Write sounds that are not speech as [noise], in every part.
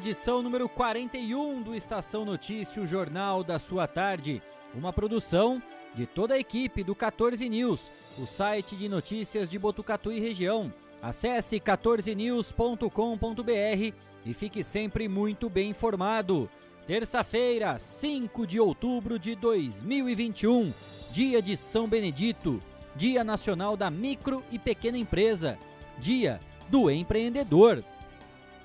Edição número 41 do Estação Notícia, o jornal da sua tarde. Uma produção de toda a equipe do 14 News, o site de notícias de Botucatu e região. Acesse 14news.com.br e fique sempre muito bem informado. Terça-feira, 5 de outubro de 2021, dia de São Benedito, Dia Nacional da Micro e Pequena Empresa, Dia do Empreendedor.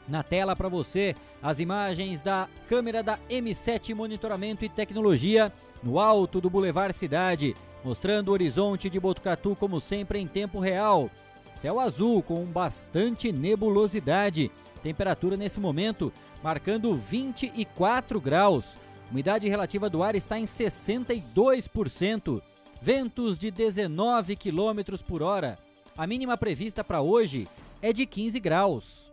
Na tela para você, as imagens da câmera da M7 Monitoramento e Tecnologia no alto do Boulevard Cidade, mostrando o horizonte de Botucatu como sempre em tempo real. Céu azul com bastante nebulosidade. Temperatura nesse momento marcando 24 graus. Umidade relativa do ar está em 62%. Ventos de 19 km por hora. A mínima prevista para hoje é de 15 graus.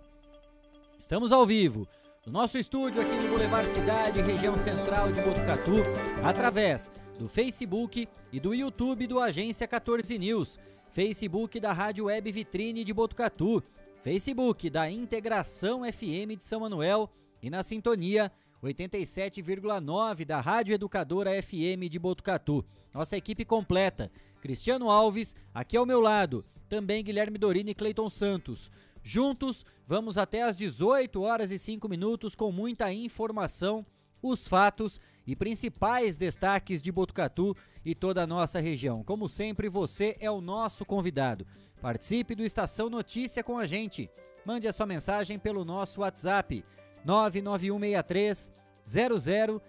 Estamos ao vivo no nosso estúdio aqui no Boulevard Cidade, região central de Botucatu, através do Facebook e do YouTube do Agência 14 News, Facebook da Rádio Web Vitrine de Botucatu, Facebook da Integração FM de São Manuel e na sintonia 87,9 da Rádio Educadora FM de Botucatu. Nossa equipe completa: Cristiano Alves, aqui ao meu lado, também Guilherme Dorini e Cleiton Santos. Juntos, vamos até às 18 horas e 5 minutos com muita informação, os fatos e principais destaques de Botucatu e toda a nossa região. Como sempre, você é o nosso convidado. Participe do Estação Notícia com a gente. Mande a sua mensagem pelo nosso WhatsApp 99163 0000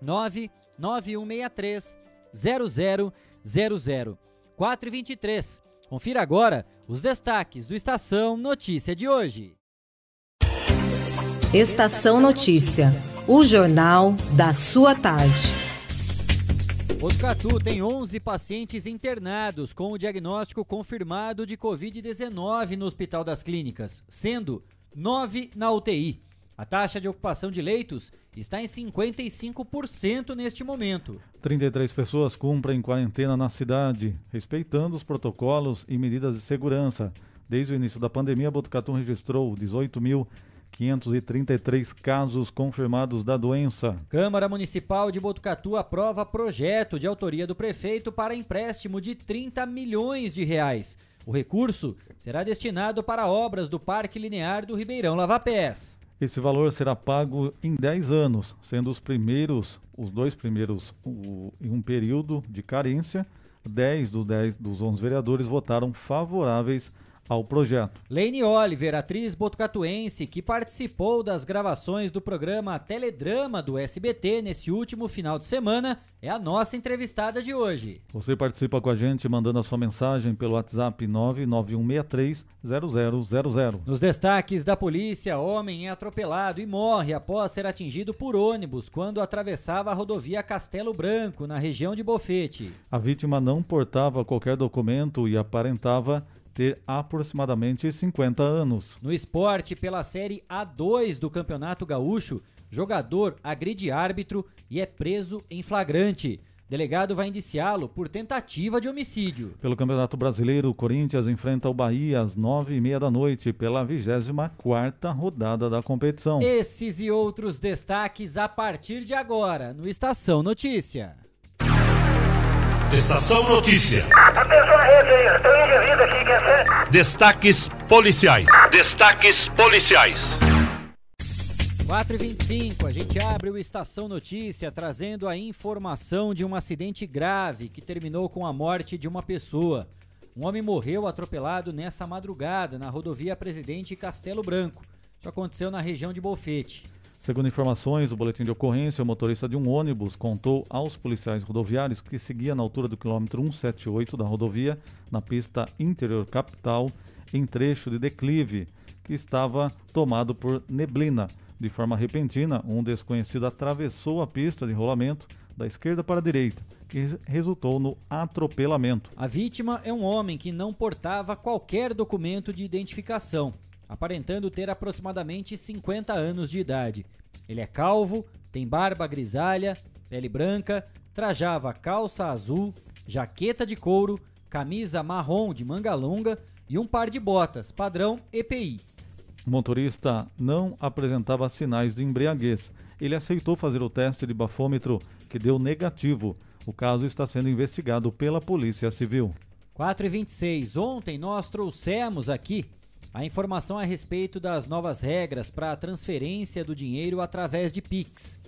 99163 0000 423. Confira agora os destaques do Estação Notícia de hoje. Estação Notícia, o jornal da sua tarde. Botucatu tem 11 pacientes internados com o diagnóstico confirmado de Covid-19 no Hospital das Clínicas, sendo 9 na UTI. A taxa de ocupação de leitos está em 55% neste momento. 33 pessoas cumprem quarentena na cidade, respeitando os protocolos e medidas de segurança. Desde o início da pandemia, Botucatu registrou 18.533 casos confirmados da doença. Câmara Municipal de Botucatu aprova projeto de autoria do prefeito para empréstimo de 30 milhões de reais. O recurso será destinado para obras do Parque Linear do Ribeirão Lavapés. Esse valor será pago em 10 anos, sendo os primeiros, os dois primeiros, o, em um período de carência. 10 dos 10 dos 11 vereadores votaram favoráveis ao projeto. Lane Oliver, atriz botucatuense que participou das gravações do programa Teledrama do SBT nesse último final de semana, é a nossa entrevistada de hoje. Você participa com a gente mandando a sua mensagem pelo WhatsApp 991630000. Nos destaques da polícia, homem é atropelado e morre após ser atingido por ônibus quando atravessava a rodovia Castelo Branco, na região de Bofete. A vítima não portava qualquer documento e aparentava ter aproximadamente 50 anos. No esporte, pela Série A2 do Campeonato Gaúcho, jogador agride árbitro e é preso em flagrante. Delegado vai indiciá-lo por tentativa de homicídio. Pelo Campeonato Brasileiro, o Corinthians enfrenta o Bahia às nove e meia da noite pela 24 rodada da competição. Esses e outros destaques a partir de agora no Estação Notícia. Estação Notícia. Atenção à rede aí, estou indivíduo aqui, quer ser? Destaques policiais. Destaques policiais. 4 e 25 a gente abre o Estação Notícia trazendo a informação de um acidente grave que terminou com a morte de uma pessoa. Um homem morreu atropelado nessa madrugada na rodovia Presidente Castelo Branco. Isso aconteceu na região de Bolfete. Segundo informações do boletim de ocorrência, o motorista de um ônibus contou aos policiais rodoviários que seguia na altura do quilômetro 178 da rodovia, na pista interior capital, em trecho de declive, que estava tomado por neblina. De forma repentina, um desconhecido atravessou a pista de rolamento da esquerda para a direita, que resultou no atropelamento. A vítima é um homem que não portava qualquer documento de identificação, aparentando ter aproximadamente 50 anos de idade. Ele é calvo, tem barba grisalha, pele branca, trajava calça azul, jaqueta de couro, camisa marrom de manga longa e um par de botas, padrão EPI. O motorista não apresentava sinais de embriaguez. Ele aceitou fazer o teste de bafômetro, que deu negativo. O caso está sendo investigado pela Polícia Civil. 4 e 26 Ontem nós trouxemos aqui a informação a respeito das novas regras para a transferência do dinheiro através de Pix.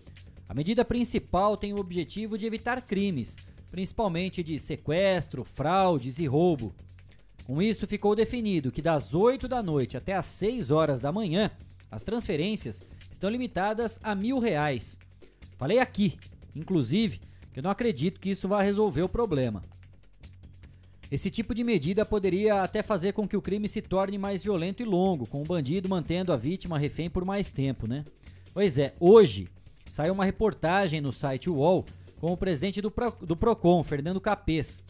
A medida principal tem o objetivo de evitar crimes, principalmente de sequestro, fraudes e roubo. Com isso, ficou definido que das 8 da noite até as 6 horas da manhã, as transferências estão limitadas a mil reais. Falei aqui, inclusive, que eu não acredito que isso vá resolver o problema. Esse tipo de medida poderia até fazer com que o crime se torne mais violento e longo, com o bandido mantendo a vítima refém por mais tempo, né? Pois é, hoje saiu uma reportagem no site UOL com o presidente do, Pro, do Procon, Fernando Capês.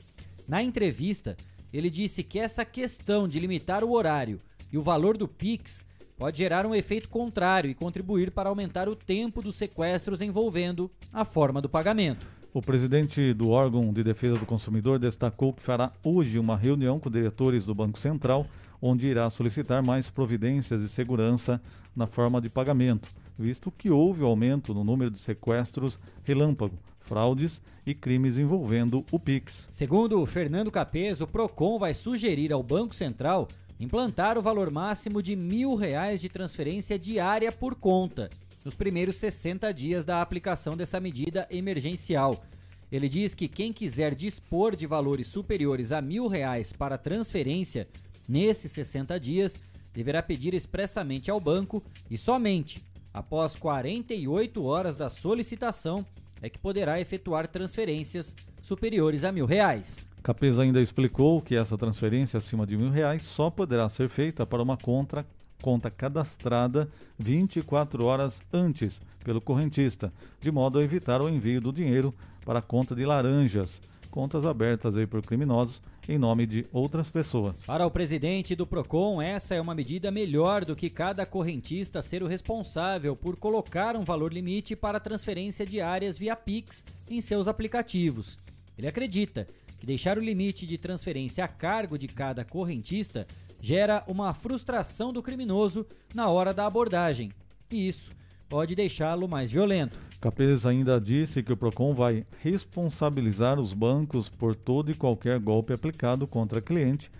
Na entrevista, ele disse que essa questão de limitar o horário e o valor do Pix pode gerar um efeito contrário e contribuir para aumentar o tempo dos sequestros envolvendo a forma do pagamento. O presidente do órgão de defesa do consumidor destacou que fará hoje uma reunião com diretores do Banco Central, onde irá solicitar mais providências de segurança na forma de pagamento, visto que houve aumento no número de sequestros relâmpago, fraudes e crimes envolvendo o Pix. Segundo Fernando Capês, o PROCON vai sugerir ao Banco Central implantar o valor máximo de mil reais de transferência diária por conta nos primeiros 60 dias da aplicação dessa medida emergencial. Ele diz que quem quiser dispor de valores superiores a mil reais para transferência nesses 60 dias deverá pedir expressamente ao banco e somente após 48 horas da solicitação é que poderá efetuar transferências superiores a mil reais. Capes ainda explicou que essa transferência acima de mil reais só poderá ser feita para uma conta, conta cadastrada 24 horas antes pelo correntista, de modo a evitar o envio do dinheiro para a conta de laranjas, contas abertas aí por criminosos em nome de outras pessoas. Para o presidente do Procon, essa é uma medida melhor do que cada correntista ser o responsável por colocar um valor limite para transferência diárias via Pix em seus aplicativos. Ele acredita que deixar o limite de transferência a cargo de cada correntista gera uma frustração do criminoso na hora da abordagem, e isso pode deixá-lo mais violento. Capes ainda disse que o Procon vai responsabilizar os bancos por todo e qualquer golpe aplicado contra cliente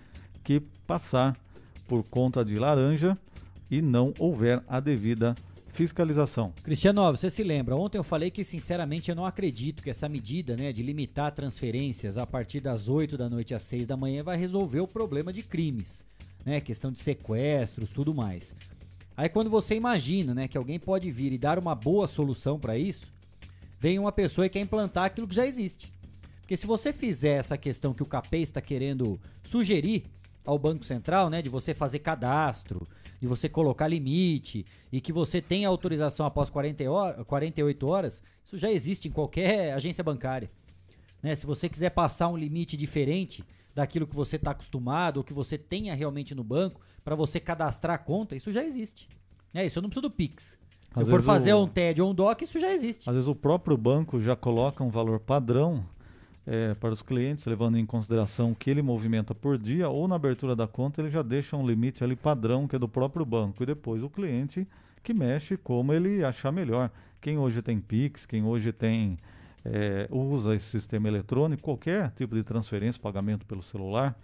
que passar por conta de laranja e não houver a devida fiscalização. Cristiano, você se lembra? Ontem eu falei que sinceramente eu não acredito que essa medida, né, de limitar transferências a partir das 8 da noite às 6 da manhã vai resolver o problema de crimes, né, questão de sequestros, tudo mais. Aí quando você imagina, né, que alguém pode vir e dar uma boa solução para isso, vem uma pessoa e quer implantar aquilo que já existe. Porque se você fizer essa questão que o CAPEI está querendo sugerir ao Banco Central, né, de você fazer cadastro, de você colocar limite e que você tenha autorização após 40 horas, 48 horas, isso já existe em qualquer agência bancária. Né? Se você quiser passar um limite diferente daquilo que você está acostumado ou que você tenha realmente no banco para você cadastrar a conta, isso já existe. É isso, eu não preciso do Pix. Se Às eu for fazer o- um TED ou um DOC, isso já existe. Às vezes o próprio banco já coloca um valor padrão eh, para os clientes, levando em consideração o que ele movimenta por dia, ou na abertura da conta ele já deixa um limite ali padrão que é do próprio banco. E depois o cliente que mexe como ele achar melhor. Quem hoje tem Pix, quem hoje tem eh, usa esse sistema eletrônico, qualquer tipo de transferência, pagamento pelo celular,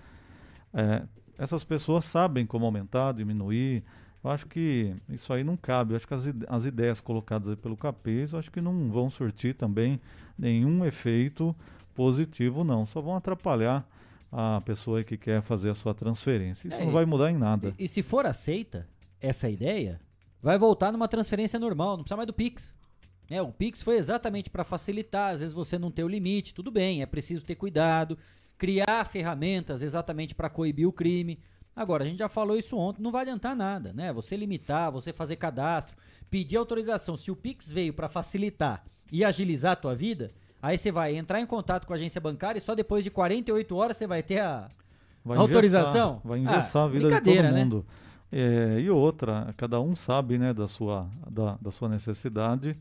eh, essas pessoas sabem como aumentar, diminuir. Eu acho que isso aí não cabe. Eu acho que as, as ideias colocadas aí pelo Capês, eu acho que não vão surtir também nenhum efeito positivo, não. Só vão atrapalhar a pessoa que quer fazer a sua transferência. Isso É, não vai mudar em nada. E, e se for aceita essa ideia, vai voltar numa transferência normal, não precisa mais do Pix. É, o Pix foi exatamente para facilitar, às vezes você não tem o limite, tudo bem, é preciso ter cuidado, criar ferramentas exatamente para coibir o crime. Agora, a gente já falou isso ontem, não vai adiantar nada, né? Você limitar, você fazer cadastro, pedir autorização. Se o Pix veio para facilitar e agilizar a tua vida, aí você vai entrar em contato com a agência bancária e só depois de 48 horas você vai ter a Vai autorização. vai engessar Ah, a vida de todo né? mundo. É, e outra, cada um sabe né, da, sua, da, da sua necessidade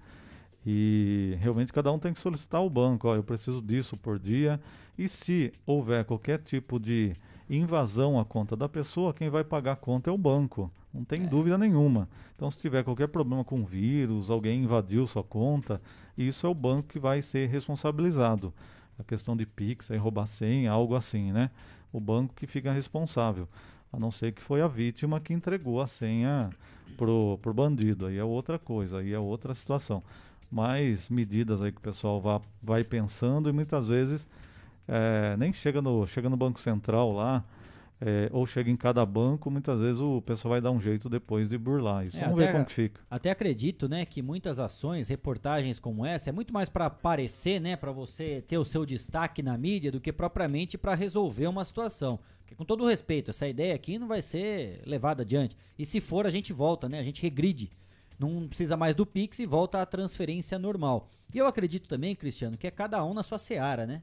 e realmente cada um tem que solicitar ao banco, ó, eu preciso disso por dia. E se houver qualquer tipo de invasão à conta da pessoa, quem vai pagar a conta é o banco, não tem dúvida nenhuma. Então, se tiver qualquer problema com vírus, alguém invadiu sua conta, isso é o banco que vai ser responsabilizado. A questão de Pix, aí roubar senha, algo assim, né? O banco que fica responsável. A não ser que foi a vítima que entregou a senha pro, pro bandido. Aí é outra coisa, aí é outra situação. Mais medidas aí que o pessoal vá, vai pensando e muitas vezes eh, nem chega no, chega no Banco Central lá, eh, ou chega em cada banco, muitas vezes o pessoal vai dar um jeito depois de burlar isso. É, Vamos até ver como fica. Até acredito, né, que muitas ações, reportagens como essa, é muito mais para aparecer, né, para você ter o seu destaque na mídia do que propriamente para resolver uma situação. Porque com todo respeito, essa ideia aqui não vai ser levada adiante. E se for, a gente volta, né? A gente regride. Não precisa mais do Pix e volta à transferência normal. E eu acredito também, Cristiano, que é cada um na sua seara, né?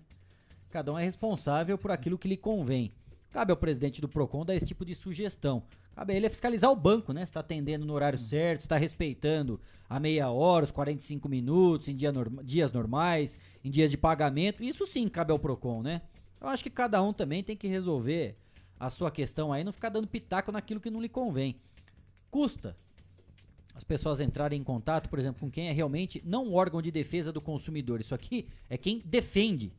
Cada um é responsável por aquilo que lhe convém. Cabe ao presidente do PROCON dar esse tipo de sugestão. Cabe a ele é fiscalizar o banco, né? Se está atendendo no horário certo, se está respeitando a meia hora, os 45 minutos, em dia norma- dias normais, em dias de pagamento. Isso sim cabe ao PROCON, né? Eu acho que cada um também tem que resolver a sua questão aí, não ficar dando pitaco naquilo que não lhe convém. Custa as pessoas entrarem em contato, por exemplo, com quem é realmente não um órgão de defesa do consumidor. Isso aqui é quem defende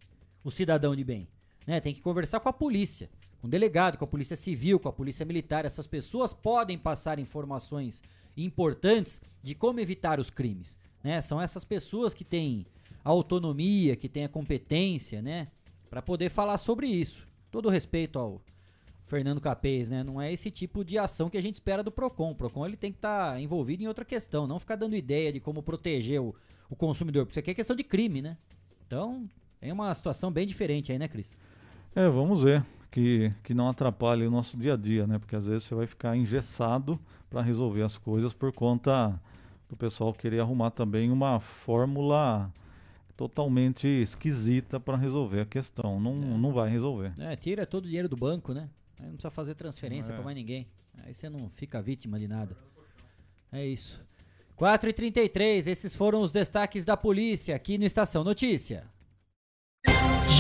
o cidadão de bem. Né? Tem que conversar com a polícia, com o delegado, com a polícia civil, com a polícia militar. Essas pessoas podem passar informações importantes de como evitar os crimes. Né? São essas pessoas que têm a autonomia, que têm a competência, né? Para poder falar sobre isso. Todo respeito ao Fernando Capês, né? Não é esse tipo de ação que a gente espera do Procon. O Procon ele tem que estar envolvido em outra questão, não ficar dando ideia de como proteger o, o consumidor, porque isso aqui é questão de crime, né? Então, é uma situação bem diferente aí, né, Cris? É, vamos ver que, que não atrapalhe o nosso dia a dia, né? Porque às vezes você vai ficar engessado para resolver as coisas por conta do pessoal querer arrumar também uma fórmula totalmente esquisita para resolver a questão. Não, não vai resolver. É, tira todo o dinheiro do banco, né? Aí não precisa fazer transferência É. pra mais ninguém. Aí você não fica vítima de nada. É isso. 4 e 33 esses foram os destaques da polícia aqui no Estação Notícia.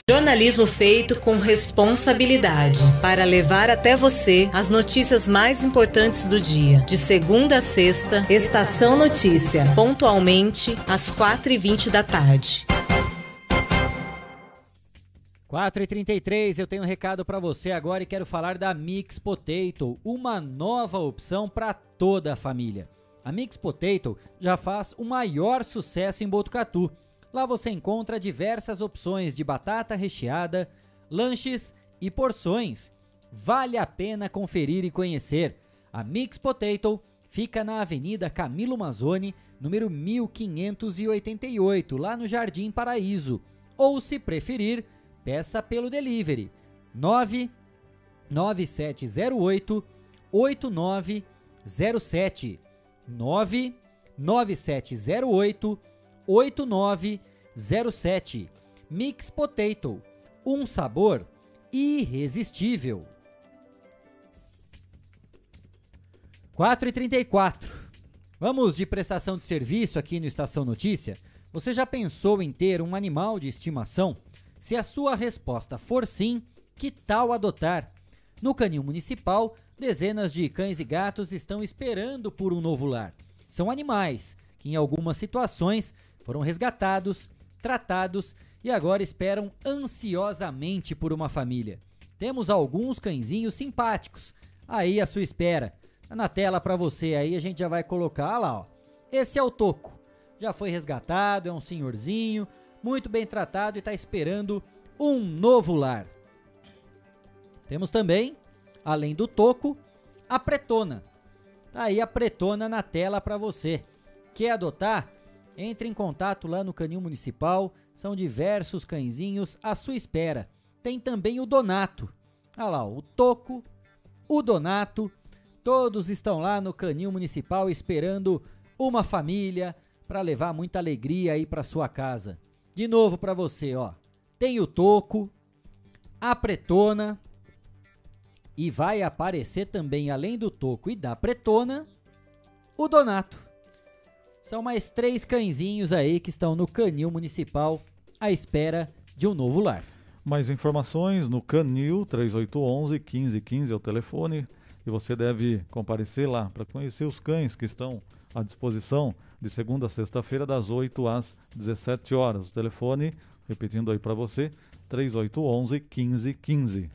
Jornalismo feito com responsabilidade para levar até você as notícias mais importantes do dia. De segunda a sexta, Estação Notícia, pontualmente às 4h20 da tarde. 4 e 33 eu tenho um recado pra você agora e quero falar da Mix Potato, uma nova opção pra toda a família. A Mix Potato já faz o maior sucesso em Botucatu. Lá você encontra diversas opções de batata recheada, lanches e porções. Vale a pena conferir e conhecer. A Mix Potato fica na Avenida Camilo Mazzoni, número 1588, lá no Jardim Paraíso. Ou, se preferir, peça pelo delivery 99708 8907 99708 8907 Mix Potato, um sabor irresistível. 4 e 34 Vamos de prestação de serviço aqui no Estação Notícia? Você já pensou em ter um animal de estimação? Se a sua resposta for sim, que tal adotar? No Canil Municipal, dezenas de cães e gatos estão esperando por um novo lar. São animais que, em algumas situações, foram resgatados, tratados e agora esperam ansiosamente por uma família. Temos alguns cãezinhos simpáticos aí à sua espera. Tá na tela para você aí, a gente já vai colocar ah lá, ó. Esse é o Toco. Já foi resgatado, é um senhorzinho, muito bem tratado e está esperando um novo lar. Temos também, além do Toco, a Pretona. Tá aí a Pretona na tela para você. Quer adotar? Entre em contato lá no Canil Municipal, são diversos cãezinhos à sua espera. Tem também o Donato. Olha lá, o Toco o Donato. Todos estão lá no Canil Municipal esperando uma família para levar muita alegria aí para sua casa. De novo para você, ó. Tem o Toco, a Pretona e vai aparecer também além do Toco e da Pretona, o Donato. São mais três cãezinhos aí que estão no Canil Municipal à espera de um novo lar. Mais informações no Canil 3811 1515 é o telefone e você deve comparecer lá para conhecer os cães que estão à disposição de segunda a sexta-feira das 8 às 17 horas. O telefone, repetindo aí para você, 3811 1515.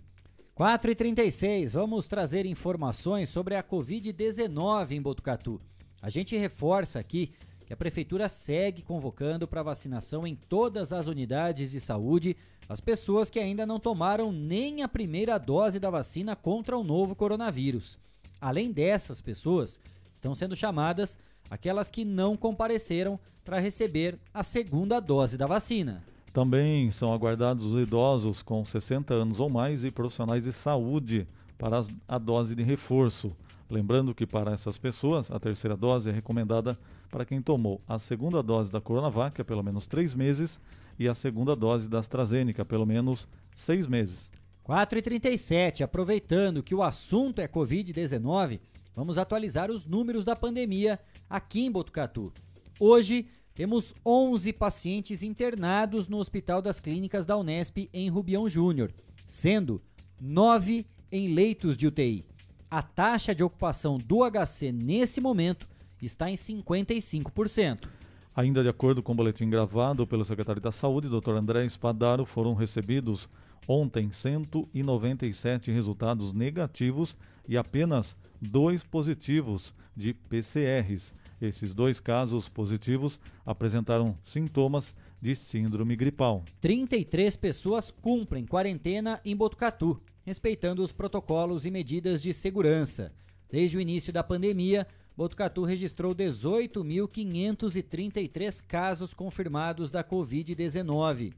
4 e 36 vamos trazer informações sobre a Covid-19 em Botucatu. A gente reforça aqui que a Prefeitura segue convocando para vacinação em todas as unidades de saúde as pessoas que ainda não tomaram nem a primeira dose da vacina contra o novo coronavírus. Além dessas pessoas, estão sendo chamadas aquelas que não compareceram para receber a segunda dose da vacina. Também são aguardados os idosos com 60 anos ou mais e profissionais de saúde para a dose de reforço. Lembrando que para essas pessoas, a terceira dose é recomendada para quem tomou a segunda dose da Coronavac há pelo menos três meses e a segunda dose da AstraZeneca, pelo menos seis meses. 4h37, aproveitando que o assunto é Covid-19, vamos atualizar os números da pandemia aqui em Botucatu. Hoje temos 11 pacientes internados no Hospital das Clínicas da Unesp em Rubião Júnior, sendo 9 em leitos de UTI. A taxa de ocupação do HC nesse momento está em 55%. Ainda de acordo com o boletim gravado pelo secretário da Saúde, Dr. André Espadaro, foram recebidos ontem 197 resultados negativos e apenas dois positivos de PCRs. Esses dois casos positivos apresentaram sintomas de síndrome gripal. 33 pessoas cumprem quarentena em Botucatu, respeitando os protocolos e medidas de segurança. Desde o início da pandemia, Botucatu registrou 18.533 casos confirmados da Covid-19.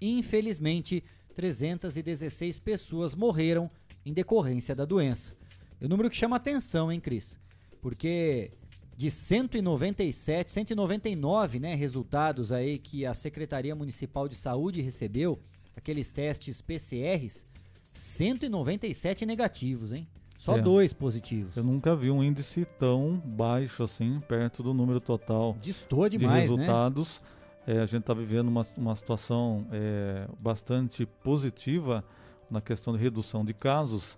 Infelizmente, 316 pessoas morreram em decorrência da doença. É um número que chama atenção, hein, Cris? Porque de 197, 199, né, resultados aí que a Secretaria Municipal de Saúde recebeu, aqueles testes PCRs, 197 negativos, hein? Só é. dois positivos. Eu nunca vi um índice tão baixo assim, perto do número total Distor demais, de né? resultados. Né? É, a gente está vivendo uma, uma situação é, bastante positiva na questão de redução de casos.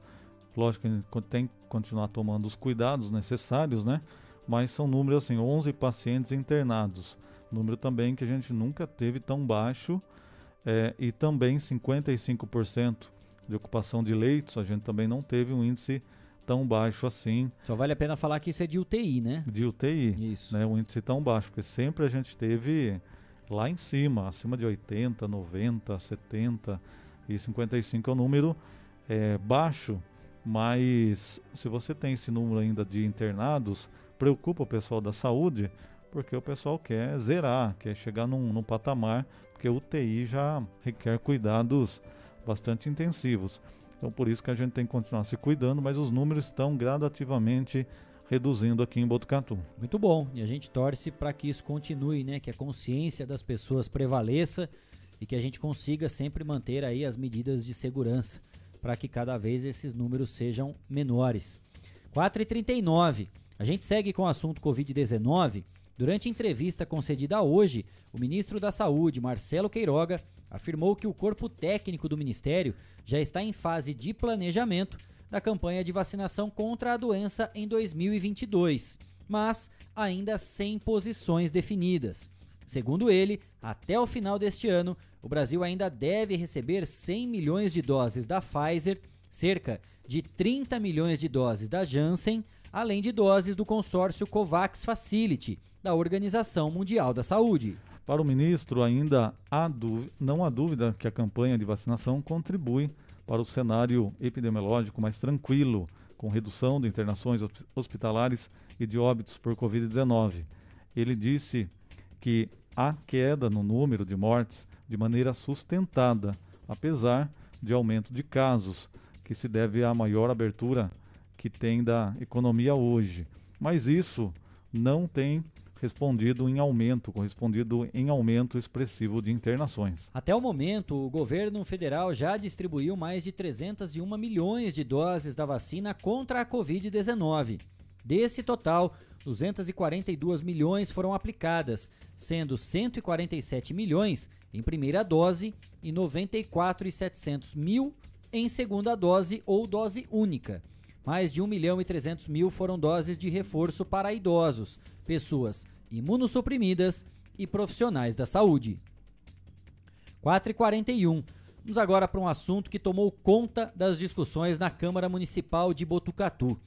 Lógico que a gente tem que continuar tomando os cuidados necessários, né? Mas são números assim, 11 pacientes internados. Número também que a gente nunca teve tão baixo. É, e também 55% de ocupação de leitos, a gente também não teve um índice tão baixo assim. Só vale a pena falar que isso é de UTI, né? De UTI. Isso. Né, um índice tão baixo, porque sempre a gente teve lá em cima, acima de 80, 90, 70 e 55 é um número é, baixo, mas se você tem esse número ainda de internados, preocupa o pessoal da saúde, porque o pessoal quer zerar, quer chegar num, num patamar, porque UTI já requer cuidados bastante intensivos. Então por isso que a gente tem que continuar se cuidando, mas os números estão gradativamente reduzindo aqui em Botucatu. Muito bom. E a gente torce para que isso continue, né, que a consciência das pessoas prevaleça e que a gente consiga sempre manter aí as medidas de segurança para que cada vez esses números sejam menores. 4h39. A gente segue com o assunto Covid-19. Durante entrevista concedida hoje, o ministro da Saúde, Marcelo Queiroga, afirmou que o corpo técnico do Ministério já está em fase de planejamento da campanha de vacinação contra a doença em 2022, mas ainda sem posições definidas. Segundo ele, até o final deste ano, o Brasil ainda deve receber 100 milhões de doses da Pfizer, cerca de 30 milhões de doses da Janssen, além de doses do consórcio COVAX Facility, da Organização Mundial da Saúde. Para o ministro, ainda há não há dúvida que a campanha de vacinação contribui para o cenário epidemiológico mais tranquilo, com redução de internações hospitalares e de óbitos por Covid-19. Ele disse que há queda no número de mortes de maneira sustentada, apesar de aumento de casos, que se deve à maior abertura que tem da economia hoje. Mas isso não tem respondido em aumento, correspondido em aumento expressivo de internações. Até o momento, o governo federal já distribuiu mais de 301 milhões de doses da vacina contra a Covid-19. Desse total, 242 milhões foram aplicadas, sendo 147 milhões em primeira dose e 94,700 mil em segunda dose ou dose única. Mais de 1 milhão e 300 mil foram doses de reforço para idosos, pessoas imunossuprimidas e profissionais da saúde. 4 e 41. Vamos agora para um assunto que tomou conta das discussões na Câmara Municipal de Botucatu.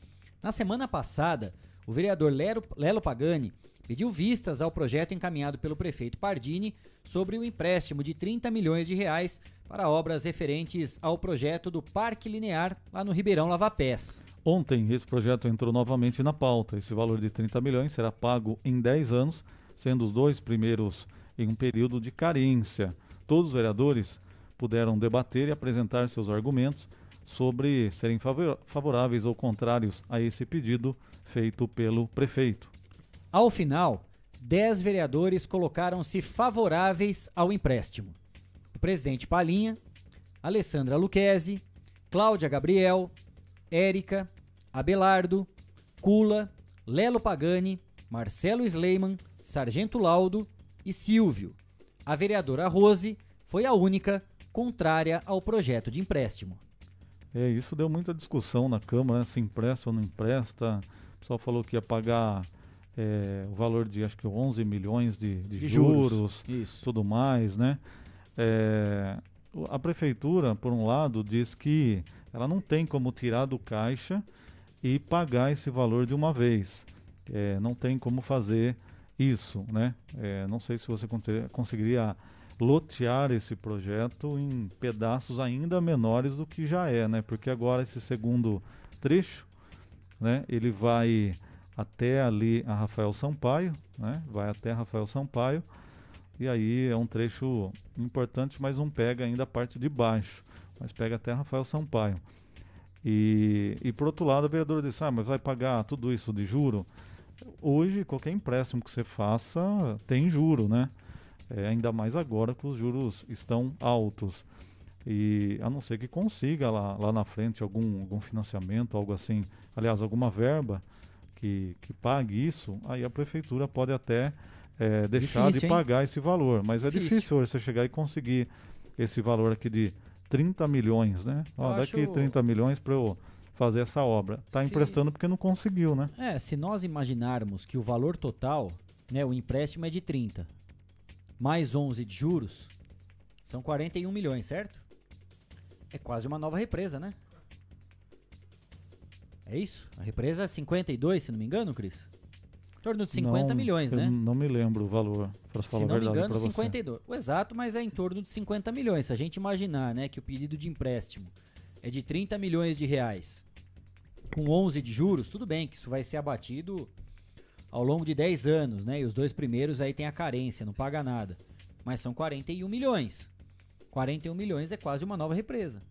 Na semana passada, o vereador Lero, Lelo Pagani pediu vistas ao projeto encaminhado pelo prefeito Pardini sobre o empréstimo de 30 milhões de reais para obras referentes ao projeto do Parque Linear lá no Ribeirão Lavapés. Ontem, esse projeto entrou novamente na pauta. Esse valor de 30 milhões será pago em 10 anos, sendo os dois primeiros em um período de carência. Todos os vereadores puderam debater e apresentar seus argumentos sobre serem favoráveis ou contrários a esse pedido feito pelo prefeito. Ao final, 10 vereadores colocaram-se favoráveis ao empréstimo. O presidente Palinha, Alessandra Luquezzi, Cláudia Gabriel, Érica, Abelardo, Cula, Lelo Pagani, Marcelo Sleiman, Sargento Laudo e Silvio. A vereadora Rose foi a única contrária ao projeto de empréstimo. É, isso deu muita discussão na Câmara, né? se empresta ou não empresta. O pessoal falou que ia pagar é, o valor de acho que 11 milhões de, de, de juros, juros tudo mais, né? É, a prefeitura, por um lado, diz que ela não tem como tirar do caixa e pagar esse valor de uma vez. É, não tem como fazer isso, né? Não sei se você conseguiria lotear esse projeto em pedaços ainda menores do que já é, né? Porque agora esse segundo trecho, né? Ele vai até ali a Rafael Sampaio, né? Vai até Rafael Sampaio e aí é um trecho importante, mas não pega ainda a parte de baixo, mas pega até Rafael Sampaio. E, e por outro lado, a vereadora disse: ah, mas vai pagar tudo isso de juro? Hoje, qualquer empréstimo que você faça tem juro, né? É, ainda mais agora que os juros estão altos. E a não ser que consiga lá, lá na frente algum, algum financiamento, algo assim, aliás, alguma verba que, que pague isso, aí a prefeitura pode até é, deixar difícil, de pagar hein? esse valor. Mas é difícil. difícil você chegar e conseguir esse valor aqui de 30 milhões, né? Ó, daqui acho... 30 milhões para eu fazer essa obra. Está emprestando porque não conseguiu, né? É, se nós imaginarmos que o valor total, né, o empréstimo é de 30, mais 11 de juros, são 41 milhões, certo? É quase uma nova represa, né? É isso? A represa é 52, se não me engano, Cris? torno de 50 não, milhões, né? Não me lembro o valor, para falar Se não me engano, 52. Você. O exato, mas é em torno de 50 milhões. Se a gente imaginar, né, que o pedido de empréstimo é de 30 milhões de reais, com 11 de juros, tudo bem que isso vai ser abatido ao longo de 10 anos, né? E os dois primeiros aí tem a carência, não paga nada. Mas são 41 milhões. 41 milhões é quase uma nova represa.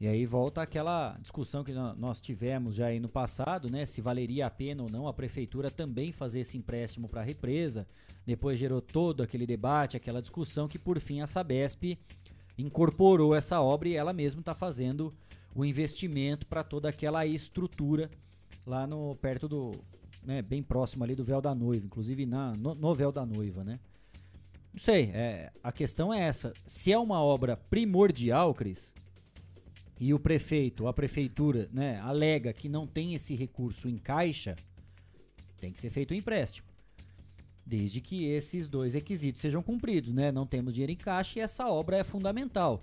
E aí volta aquela discussão que nós tivemos já aí no passado, né? Se valeria a pena ou não a prefeitura também fazer esse empréstimo para a represa. Depois gerou todo aquele debate, aquela discussão que por fim a Sabesp incorporou essa obra e ela mesma está fazendo o investimento para toda aquela estrutura lá no perto do, né, bem próximo ali do véu da noiva, inclusive na, no, no véu da noiva, né? Não sei, é, a questão é essa. Se é uma obra primordial, Cris, e o prefeito, a prefeitura, né, alega que não tem esse recurso em caixa, tem que ser feito um empréstimo. Desde que esses dois requisitos sejam cumpridos, né? Não temos dinheiro em caixa e essa obra é fundamental.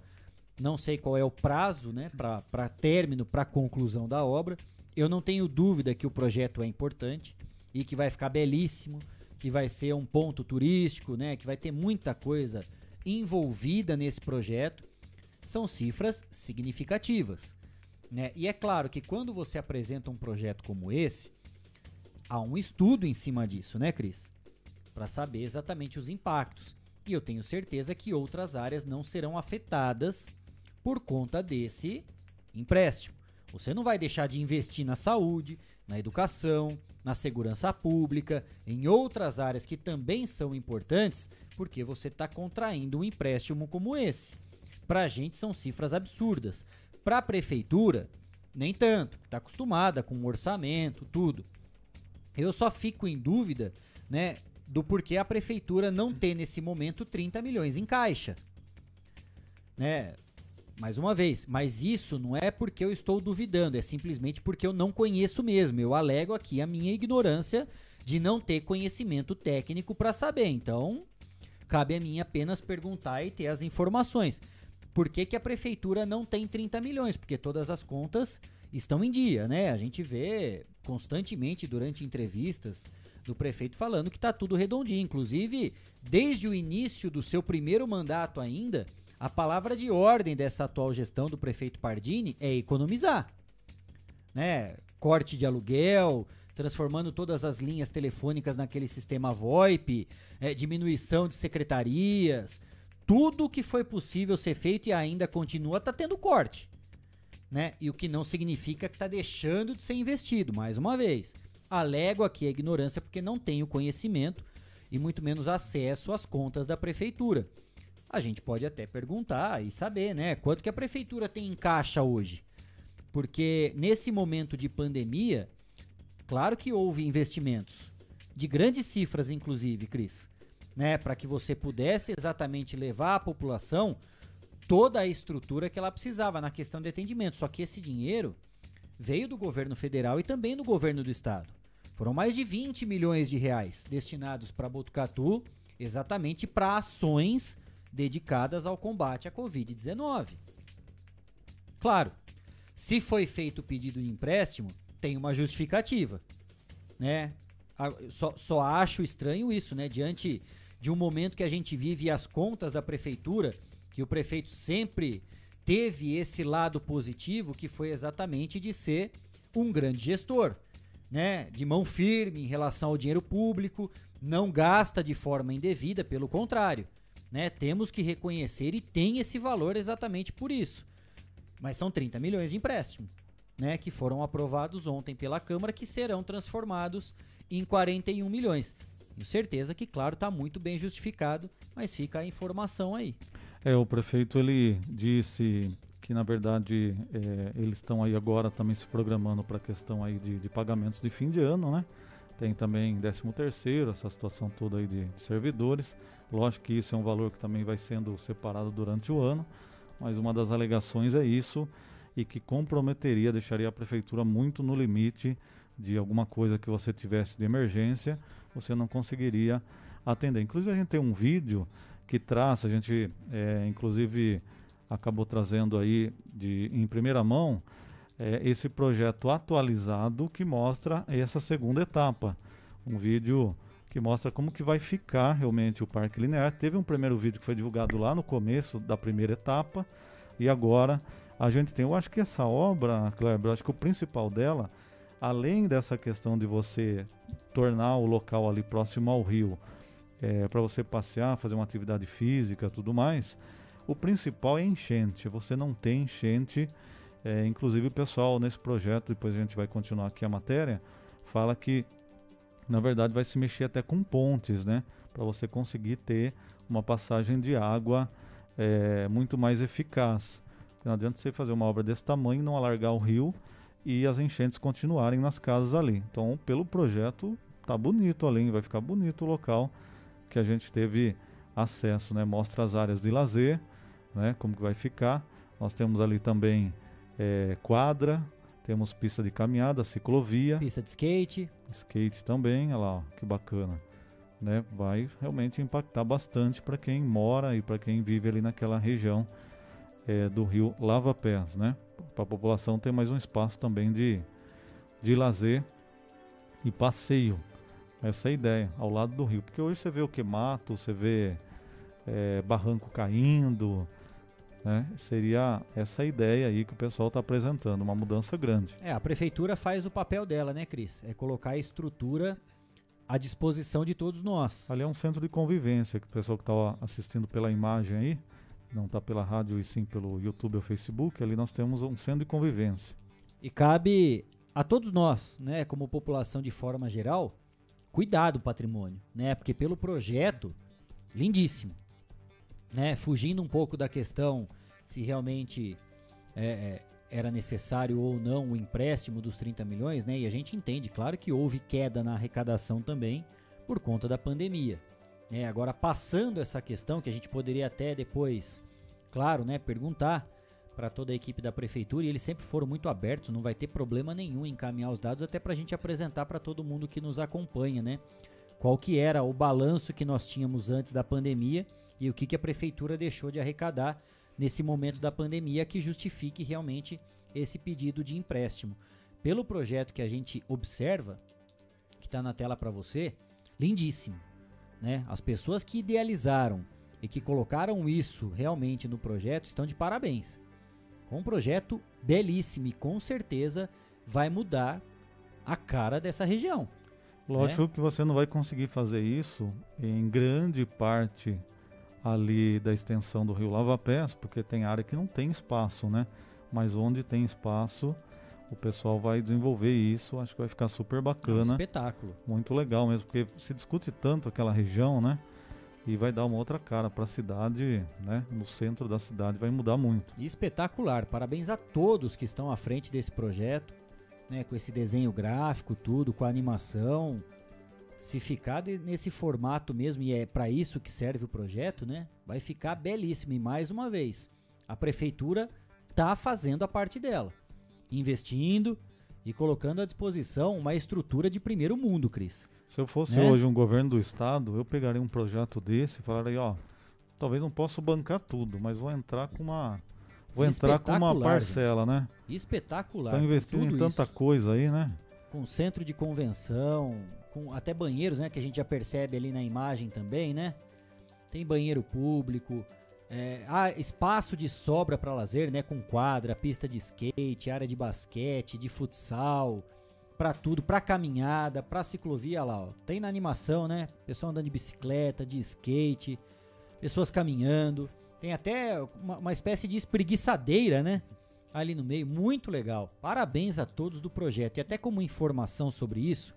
Não sei qual é o prazo, né, para término, para conclusão da obra. Eu não tenho dúvida que o projeto é importante e que vai ficar belíssimo, que vai ser um ponto turístico, né, que vai ter muita coisa envolvida nesse projeto são cifras significativas. Né? E é claro que quando você apresenta um projeto como esse, há um estudo em cima disso, né, Cris? Para saber exatamente os impactos. E eu tenho certeza que outras áreas não serão afetadas por conta desse empréstimo. Você não vai deixar de investir na saúde, na educação, na segurança pública, em outras áreas que também são importantes, porque você está contraindo um empréstimo como esse. Para a gente são cifras absurdas. Para a prefeitura, nem tanto. Está acostumada com o orçamento, tudo. Eu só fico em dúvida, né, do porquê a prefeitura não ter nesse momento 30 milhões em caixa. Né? Mais uma vez, mas isso não é porque eu estou duvidando, é simplesmente porque eu não conheço mesmo. Eu alego aqui a minha ignorância de não ter conhecimento técnico para saber. Então, cabe a mim apenas perguntar e ter as informações. Por que, que a prefeitura não tem 30 milhões? Porque todas as contas estão em dia, né? A gente vê constantemente durante entrevistas do prefeito falando que está tudo redondinho. Inclusive, desde o início do seu primeiro mandato ainda, a palavra de ordem dessa atual gestão do prefeito Pardini é economizar. Né? Corte de aluguel, transformando todas as linhas telefônicas naquele sistema VoIP, é, diminuição de secretarias, tudo que foi possível ser feito e ainda continua está tendo corte. Né? E o que não significa que está deixando de ser investido, mais uma vez. Alego aqui a ignorância porque não tenho conhecimento e muito menos acesso às contas da prefeitura a gente pode até perguntar e saber, né? Quanto que a prefeitura tem em caixa hoje? Porque nesse momento de pandemia, claro que houve investimentos de grandes cifras, inclusive, Cris, né? Para que você pudesse exatamente levar à população toda a estrutura que ela precisava na questão de atendimento. Só que esse dinheiro veio do governo federal e também do governo do estado. Foram mais de 20 milhões de reais destinados para Botucatu, exatamente para ações dedicadas ao combate à Covid-19. Claro, se foi feito o pedido de empréstimo, tem uma justificativa, né? Só, só acho estranho isso, né? Diante de um momento que a gente vive as contas da prefeitura, que o prefeito sempre teve esse lado positivo, que foi exatamente de ser um grande gestor, né? De mão firme em relação ao dinheiro público, não gasta de forma indevida, pelo contrário né? Temos que reconhecer e tem esse valor exatamente por isso. Mas são 30 milhões de empréstimo, né, que foram aprovados ontem pela Câmara que serão transformados em 41 milhões. Tenho certeza que, claro, está muito bem justificado, mas fica a informação aí. É, o prefeito ele disse que na verdade é, eles estão aí agora também se programando para a questão aí de, de, pagamentos de fim de ano, né? Tem também 13 terceiro, essa situação toda aí de, de servidores. Lógico que isso é um valor que também vai sendo separado durante o ano, mas uma das alegações é isso e que comprometeria, deixaria a prefeitura muito no limite de alguma coisa que você tivesse de emergência, você não conseguiria atender. Inclusive a gente tem um vídeo que traz, a gente é, inclusive acabou trazendo aí de, em primeira mão é, esse projeto atualizado que mostra essa segunda etapa. Um vídeo que mostra como que vai ficar realmente o parque linear. Teve um primeiro vídeo que foi divulgado lá no começo da primeira etapa e agora a gente tem, eu acho que essa obra, Kleber, acho que o principal dela, além dessa questão de você tornar o local ali próximo ao rio, é, para você passear, fazer uma atividade física, tudo mais, o principal é enchente. Você não tem enchente, é, inclusive o pessoal nesse projeto, depois a gente vai continuar aqui a matéria, fala que na verdade vai se mexer até com pontes, né? Para você conseguir ter uma passagem de água é, muito mais eficaz. Não adianta você fazer uma obra desse tamanho, não alargar o rio e as enchentes continuarem nas casas ali. Então, pelo projeto, tá bonito ali, vai ficar bonito o local que a gente teve acesso, né? Mostra as áreas de lazer, né? Como que vai ficar. Nós temos ali também é, quadra, temos pista de caminhada, ciclovia. Pista de skate. Skate também, olha lá, que bacana. Né? Vai realmente impactar bastante para quem mora e para quem vive ali naquela região é, do rio Lava Pés, né? Para a população ter mais um espaço também de, de lazer e passeio. Essa é a ideia, ao lado do rio. Porque hoje você vê o que? Mato, você vê é, barranco caindo, né? Seria essa ideia aí que o pessoal está apresentando, uma mudança grande. É, a prefeitura faz o papel dela, né, Cris? É colocar a estrutura à disposição de todos nós. Ali é um centro de convivência, que o pessoal que está assistindo pela imagem aí, não está pela rádio e sim pelo YouTube ou Facebook, ali nós temos um centro de convivência. E cabe a todos nós, né, como população de forma geral, cuidar do patrimônio, né? Porque pelo projeto, lindíssimo, né? Fugindo um pouco da questão se realmente é, é, era necessário ou não o empréstimo dos 30 milhões, né? E a gente entende, claro que houve queda na arrecadação também por conta da pandemia. Né? Agora, passando essa questão, que a gente poderia até depois, claro, né, perguntar para toda a equipe da prefeitura, e eles sempre foram muito abertos, não vai ter problema nenhum em encaminhar os dados, até para a gente apresentar para todo mundo que nos acompanha, né? Qual que era o balanço que nós tínhamos antes da pandemia e o que, que a prefeitura deixou de arrecadar nesse momento da pandemia que justifique realmente esse pedido de empréstimo. Pelo projeto que a gente observa, que está na tela para você, lindíssimo. Né? As pessoas que idealizaram e que colocaram isso realmente no projeto estão de parabéns. Com um projeto belíssimo e com certeza vai mudar a cara dessa região. Lógico né? que você não vai conseguir fazer isso em grande parte ali da extensão do rio Lava Pés, porque tem área que não tem espaço, né? Mas onde tem espaço, o pessoal vai desenvolver isso, acho que vai ficar super bacana. É um espetáculo. Muito legal mesmo, porque se discute tanto aquela região, né? E vai dar uma outra cara para a cidade, né? No centro da cidade vai mudar muito. Espetacular. Parabéns a todos que estão à frente desse projeto, né? Com esse desenho gráfico, tudo, com a animação. Se ficar de, nesse formato mesmo, e é para isso que serve o projeto, né? Vai ficar belíssimo. E mais uma vez, a prefeitura tá fazendo a parte dela, investindo e colocando à disposição uma estrutura de primeiro mundo, Cris. Se eu fosse né? hoje um governo do estado, eu pegaria um projeto desse e falaria, ó, talvez não possa bancar tudo, mas vou entrar com uma vou entrar com uma parcela, né? Espetacular. Tá investindo em tanta isso. coisa aí, né? Com centro de convenção, com até banheiros, né? Que a gente já percebe ali na imagem também, né? Tem banheiro público, é, há espaço de sobra para lazer, né? Com quadra, pista de skate, área de basquete, de futsal, para tudo, para caminhada, para ciclovia lá, ó. Tem na animação, né? Pessoal andando de bicicleta, de skate, pessoas caminhando. Tem até uma, uma espécie de espreguiçadeira, né? Ali no meio, muito legal. Parabéns a todos do projeto. E até como informação sobre isso,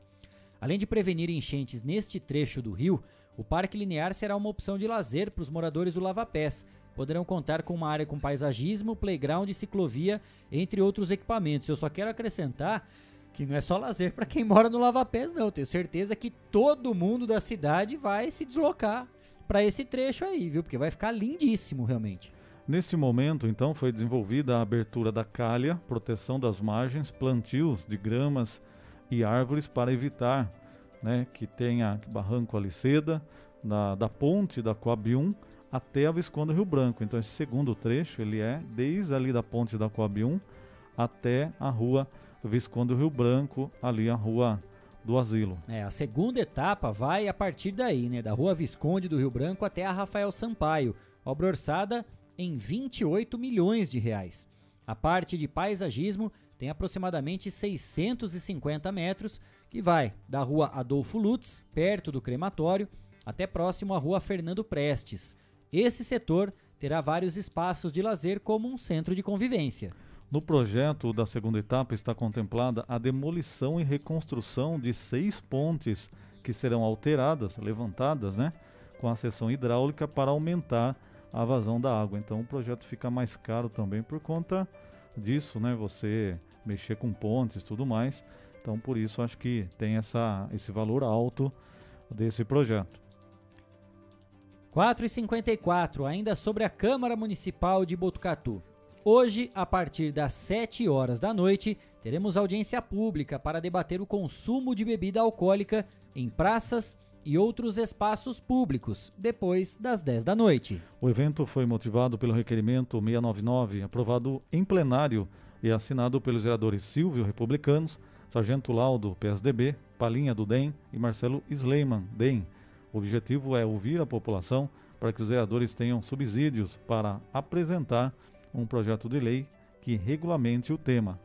Além de prevenir enchentes neste trecho do rio, o Parque Linear será uma opção de lazer para os moradores do Lava Pés. Poderão contar com uma área com paisagismo, playground, ciclovia, entre outros equipamentos. Eu só quero acrescentar que não é só lazer para quem mora no Lava Pés, não. Tenho certeza que todo mundo da cidade vai se deslocar para esse trecho aí, viu? Porque vai ficar lindíssimo, realmente. Nesse momento, então, foi desenvolvida a abertura da calha, proteção das margens, plantios de gramas e árvores para evitar né, que tenha barranco Aliceda, da, da ponte da Coab 1 até a Visconde Rio Branco. Então esse segundo trecho ele é desde ali da ponte da Coab 1 até a rua Visconde Rio Branco, ali a rua do Asilo. É, a segunda etapa vai a partir daí, né, da rua Visconde do Rio Branco até a Rafael Sampaio, obra orçada em 28 milhões de reais. A parte de paisagismo tem aproximadamente 650 metros, que vai da rua Adolfo Lutz, perto do crematório, até próximo à rua Fernando Prestes. Esse setor terá vários espaços de lazer como um centro de convivência. No projeto da segunda etapa está contemplada a demolição e reconstrução de seis pontes que serão alteradas, levantadas, né, com a seção hidráulica para aumentar a vazão da água. Então o projeto fica mais caro também por conta disso, né? Você mexer com pontes tudo mais. Então, por isso, acho que tem essa, esse valor alto desse projeto. 4h54, ainda sobre a Câmara Municipal de Botucatu. Hoje, a partir das 7 horas da noite, teremos audiência pública para debater o consumo de bebida alcoólica em praças e outros espaços públicos, depois das 10 da noite. O evento foi motivado pelo requerimento 699, aprovado em plenário e assinado pelos vereadores Silvio, republicanos, Sargento Laudo, PSDB, Palinha do DEM e Marcelo Sleiman, DEM. O objetivo é ouvir a população para que os vereadores tenham subsídios para apresentar um projeto de lei que regulamente o tema.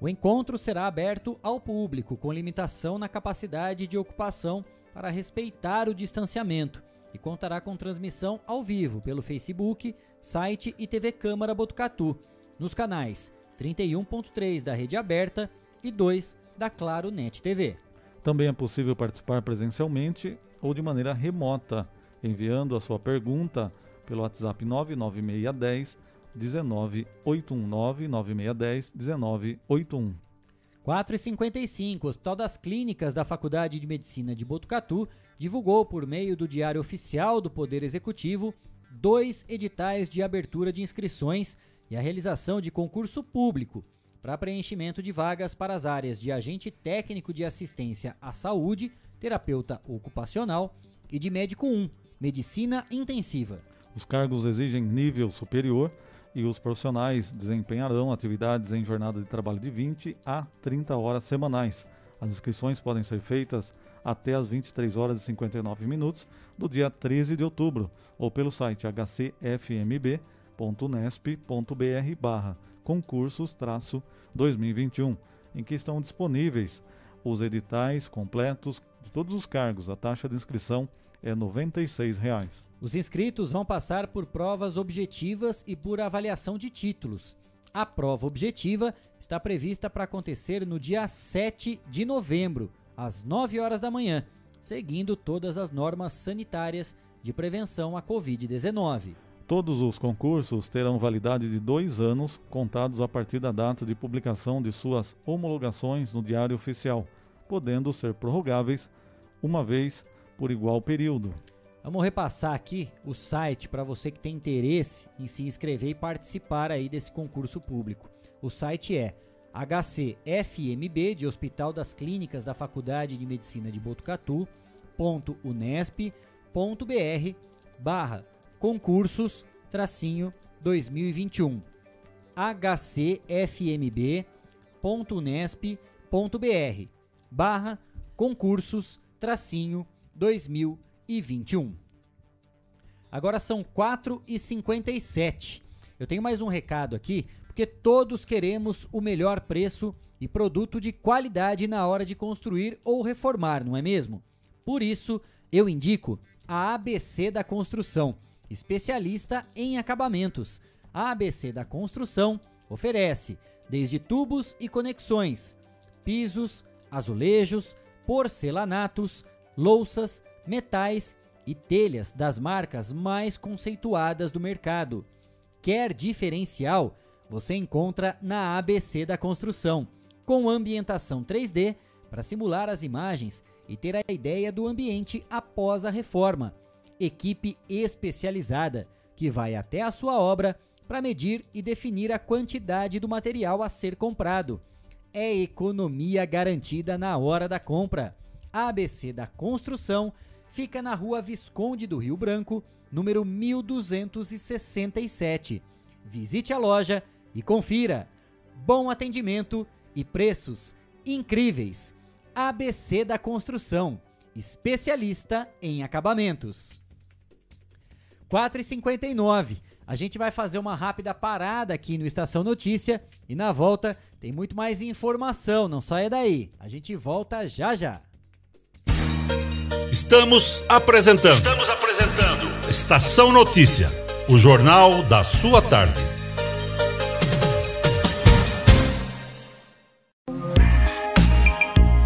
O encontro será aberto ao público, com limitação na capacidade de ocupação para respeitar o distanciamento, e contará com transmissão ao vivo pelo Facebook, site e TV Câmara Botucatu, nos canais 31.3 da rede aberta e 2 da Claro Net TV. Também é possível participar presencialmente ou de maneira remota, enviando a sua pergunta pelo WhatsApp 99610 1981 9610 1981. 4h55, o Hospital das Clínicas da Faculdade de Medicina de Botucatu divulgou por meio do Diário Oficial do Poder Executivo dois editais de abertura de inscrições e a realização de concurso público para preenchimento de vagas para as áreas de agente técnico de assistência à saúde, terapeuta ocupacional e de médico 1, medicina intensiva. Os cargos exigem nível superior e os profissionais desempenharão atividades em jornada de trabalho de 20 a 30 horas semanais. As inscrições podem ser feitas até as 23 horas e 59 minutos do dia 13 de outubro ou pelo site hcfmb.nesp.br barra concursos-2021, em que estão disponíveis os editais completos de todos os cargos. A taxa de inscrição é 96 reais. Os inscritos vão passar por provas objetivas e por avaliação de títulos. A prova objetiva está prevista para acontecer no dia 7 de novembro, às 9 horas da manhã, seguindo todas as normas sanitárias de prevenção à Covid-19. Todos os concursos terão validade de dois anos, contados a partir da data de publicação de suas homologações no Diário Oficial, podendo ser prorrogáveis uma vez por igual período. Vamos repassar aqui o site para você que tem interesse em se inscrever e participar aí desse concurso público. O site é hcfmb de Hospital das Clínicas da Faculdade de Medicina de Botucatu.unesp.br barra concursos tracinho 2021 hcfmb.unesp.br barra concursos tracinho 2021 e 21. Agora são 4 e 57. Eu tenho mais um recado aqui, porque todos queremos o melhor preço e produto de qualidade na hora de construir ou reformar, não é mesmo? Por isso, eu indico a ABC da Construção, especialista em acabamentos. A ABC da Construção oferece desde tubos e conexões, pisos, azulejos, porcelanatos, louças, metais e telhas das marcas mais conceituadas do mercado. Quer diferencial? Você encontra na ABC da Construção, com ambientação 3D para simular as imagens e ter a ideia do ambiente após a reforma. Equipe especializada que vai até a sua obra para medir e definir a quantidade do material a ser comprado. É economia garantida na hora da compra. A ABC da Construção fica na rua Visconde do Rio Branco, número 1267. Visite a loja e confira. Bom atendimento e preços incríveis. ABC da Construção, especialista em acabamentos. 4h59. A gente vai fazer uma rápida parada aqui no Estação Notícia e na volta tem muito mais informação, não saia daí. A gente volta já já. Estamos apresentando. Estamos apresentando. Estação Notícia, o jornal da sua tarde.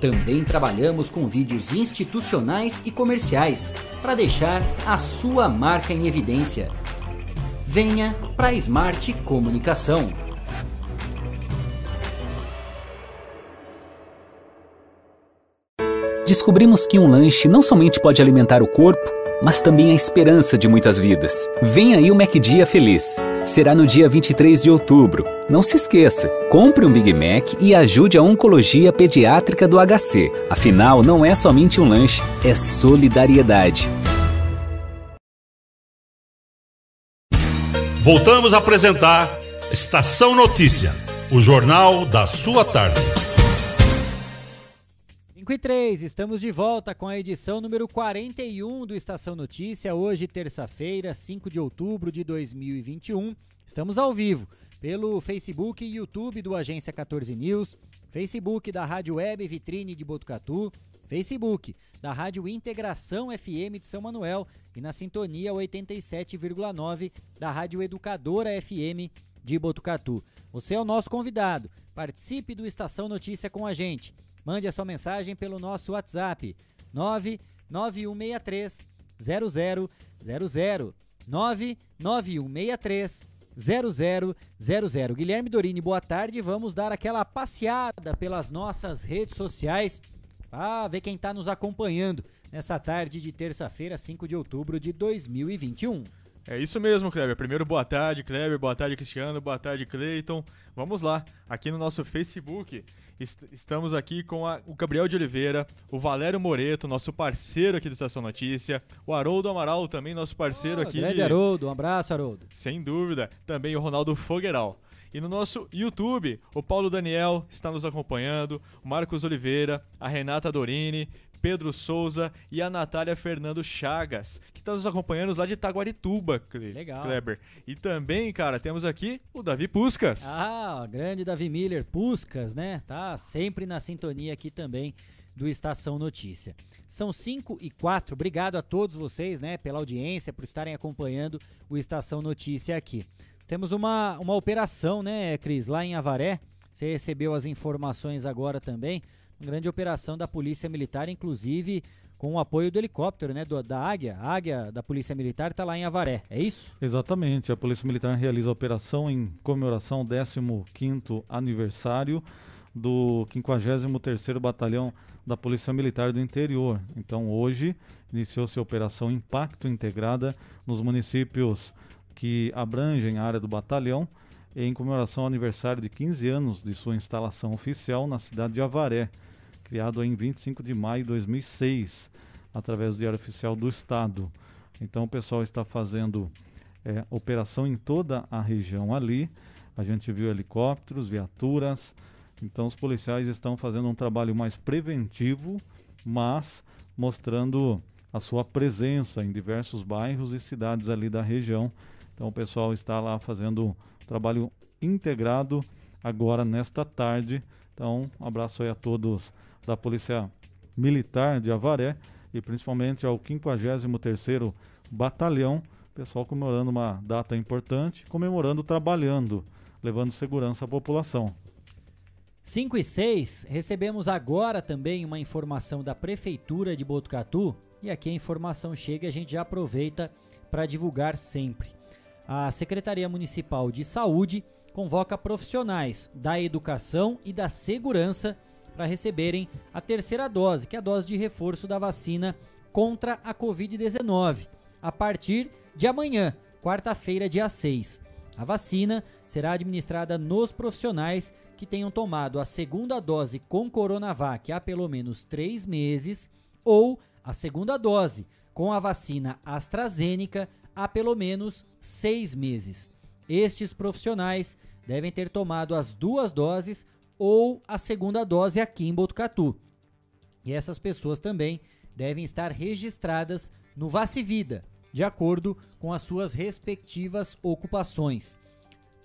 também trabalhamos com vídeos institucionais e comerciais para deixar a sua marca em evidência. Venha para a Smart Comunicação. Descobrimos que um lanche não somente pode alimentar o corpo, mas também a esperança de muitas vidas. Vem aí o MacDia Feliz. Será no dia 23 de outubro. Não se esqueça, compre um Big Mac e ajude a Oncologia Pediátrica do HC. Afinal, não é somente um lanche, é solidariedade. Voltamos a apresentar Estação Notícia, o jornal da sua tarde. 5 e 3, estamos de volta com a edição número 41 do Estação Notícia, hoje terça-feira, 5 de outubro de 2021. Estamos ao vivo pelo Facebook e YouTube do Agência 14 News, Facebook da Rádio Web Vitrine de Botucatu, Facebook da Rádio Integração FM de São Manuel e na sintonia 87,9 da Rádio Educadora FM de Botucatu. Você é o nosso convidado. Participe do Estação Notícia com a gente. Mande a sua mensagem pelo nosso WhatsApp 99163 0000 99163 0000. Guilherme Dorini, boa tarde. Vamos dar aquela passeada pelas nossas redes sociais para ver quem está nos acompanhando nessa tarde de terça-feira, 5 de outubro de 2021. É isso mesmo, Kleber. Primeiro, boa tarde, Kleber. Boa tarde, Cristiano. Boa tarde, Cleiton. Vamos lá, aqui no nosso Facebook. Est estamos aqui com a, o Gabriel de Oliveira, o Valério Moreto, nosso parceiro aqui do Estação Notícia, o Haroldo Amaral, também nosso parceiro oh, aqui. Grande de... Haroldo, um abraço, Haroldo. Sem dúvida. Também o Ronaldo Fogueiral. E no nosso YouTube, o Paulo Daniel está nos acompanhando, o Marcos Oliveira, a Renata Dorini, Pedro Souza e a Natália Fernando Chagas, que está nos acompanhando lá de Taguarituba, Legal. Kleber. E também, cara, temos aqui o Davi Puscas. Ah, grande Davi Miller, Puscas, né? Tá sempre na sintonia aqui também do Estação Notícia. São 5 e 4. Obrigado a todos vocês, né, pela audiência, por estarem acompanhando o Estação Notícia aqui. Temos uma, uma operação, né, Cris, lá em Avaré. Você recebeu as informações agora também grande operação da Polícia Militar, inclusive com o apoio do helicóptero, né, do, da Águia. A Águia da Polícia Militar está lá em Avaré, é isso? Exatamente. A Polícia Militar realiza a operação em comemoração ao 15º aniversário do 53º Batalhão da Polícia Militar do Interior. Então, hoje iniciou-se a operação Impacto Integrada nos municípios que abrangem a área do batalhão em comemoração ao aniversário de 15 anos de sua instalação oficial na cidade de Avaré criado em 25 de maio de 2006, através do Diário Oficial do Estado. Então o pessoal está fazendo é, operação em toda a região ali. A gente viu helicópteros, viaturas. Então os policiais estão fazendo um trabalho mais preventivo, mas mostrando a sua presença em diversos bairros e cidades ali da região. Então o pessoal está lá fazendo trabalho integrado agora nesta tarde. Então, um abraço aí a todos da Polícia Militar de Avaré e principalmente ao 53º Batalhão, pessoal comemorando uma data importante, comemorando trabalhando, levando segurança à população. 5 e 6, recebemos agora também uma informação da Prefeitura de Botucatu e aqui a informação chega e a gente já aproveita para divulgar sempre. A Secretaria Municipal de Saúde convoca profissionais da educação e da segurança para receberem a terceira dose, que é a dose de reforço da vacina contra a Covid-19, a partir de amanhã, quarta-feira, dia 6. A vacina será administrada nos profissionais que tenham tomado a segunda dose com Coronavac há pelo menos três meses ou a segunda dose com a vacina AstraZeneca há pelo menos seis meses. Estes profissionais devem ter tomado as duas doses ou a segunda dose aqui em Botucatu. E essas pessoas também devem estar registradas no Vacivida, de acordo com as suas respectivas ocupações.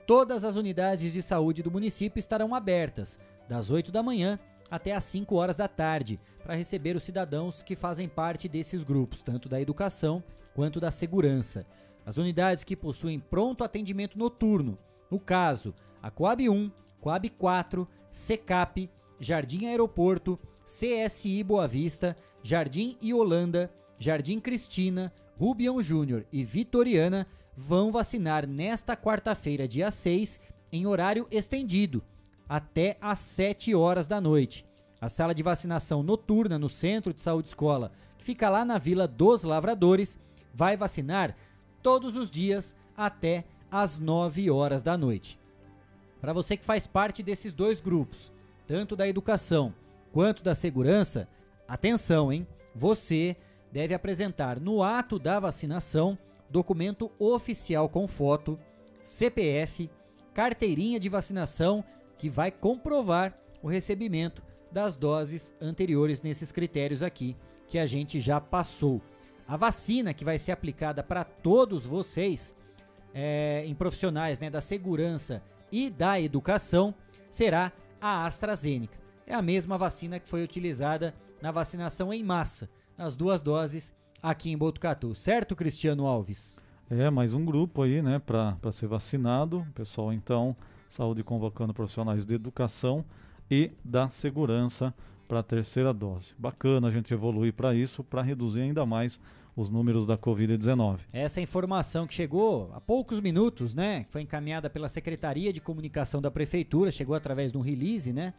Todas as unidades de saúde do município estarão abertas, das 8 da manhã até às 5 horas da tarde, para receber os cidadãos que fazem parte desses grupos, tanto da educação quanto da segurança. As unidades que possuem pronto atendimento noturno, no caso, a Coab 1, Coab 4, Secap, Jardim Aeroporto, CSI Boa Vista, Jardim Holanda, Jardim Cristina, Rubião Júnior e Vitoriana vão vacinar nesta quarta-feira, dia 6, em horário estendido, até às 7 horas da noite. A sala de vacinação noturna no Centro de Saúde Escola, que fica lá na Vila dos Lavradores, vai vacinar todos os dias até às 9 horas da noite. Para você que faz parte desses dois grupos, tanto da educação quanto da segurança, atenção, hein? Você deve apresentar no ato da vacinação documento oficial com foto, CPF, carteirinha de vacinação que vai comprovar o recebimento das doses anteriores nesses critérios aqui que a gente já passou. A vacina que vai ser aplicada para todos vocês, é, em profissionais né, da segurança e da educação, será a AstraZeneca. É a mesma vacina que foi utilizada na vacinação em massa, nas duas doses aqui em Botucatu. Certo, Cristiano Alves? É, mais um grupo aí, né, para ser vacinado. Pessoal, então, saúde convocando profissionais de educação e da segurança para a terceira dose. Bacana a gente evoluir para isso, para reduzir ainda mais os números da Covid-19. Essa informação que chegou há poucos minutos, né? Foi encaminhada pela Secretaria de Comunicação da Prefeitura, chegou através de um release, né?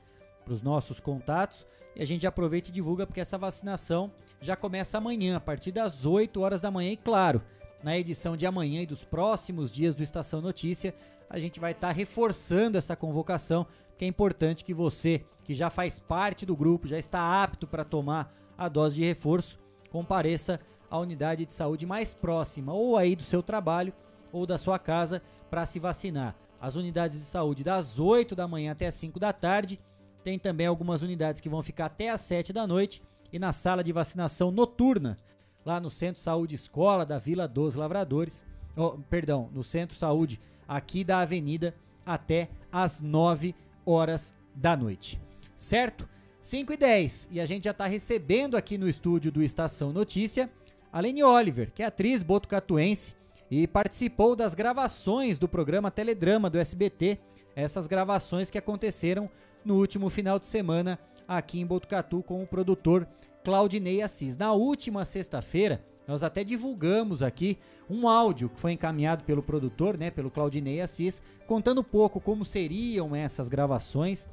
Para os nossos contatos. E a gente aproveita e divulga porque essa vacinação já começa amanhã, a partir das 8 horas da manhã. E claro, na edição de amanhã e dos próximos dias do Estação Notícia, a gente vai estar tá reforçando essa convocação, que é importante que você, que já faz parte do grupo, já está apto para tomar a dose de reforço, compareça à unidade de saúde mais próxima, ou aí do seu trabalho ou da sua casa, para se vacinar. As unidades de saúde das 8 da manhã até as 5 da tarde. Tem também algumas unidades que vão ficar até as 7 da noite. E na sala de vacinação noturna, lá no Centro Saúde Escola da Vila dos Lavradores, oh, perdão, no Centro Saúde aqui da Avenida, até as 9 horas da noite. Certo? 5 e 10. E a gente já está recebendo aqui no estúdio do Estação Notícia a Lene Oliver, que é atriz botucatuense e participou das gravações do programa Teledrama do SBT, essas gravações que aconteceram no último final de semana aqui em Botucatu com o produtor Claudinei Assis. Na última sexta-feira, nós até divulgamos aqui um áudio que foi encaminhado pelo produtor, né, pelo Claudinei Assis, contando um pouco como seriam essas gravações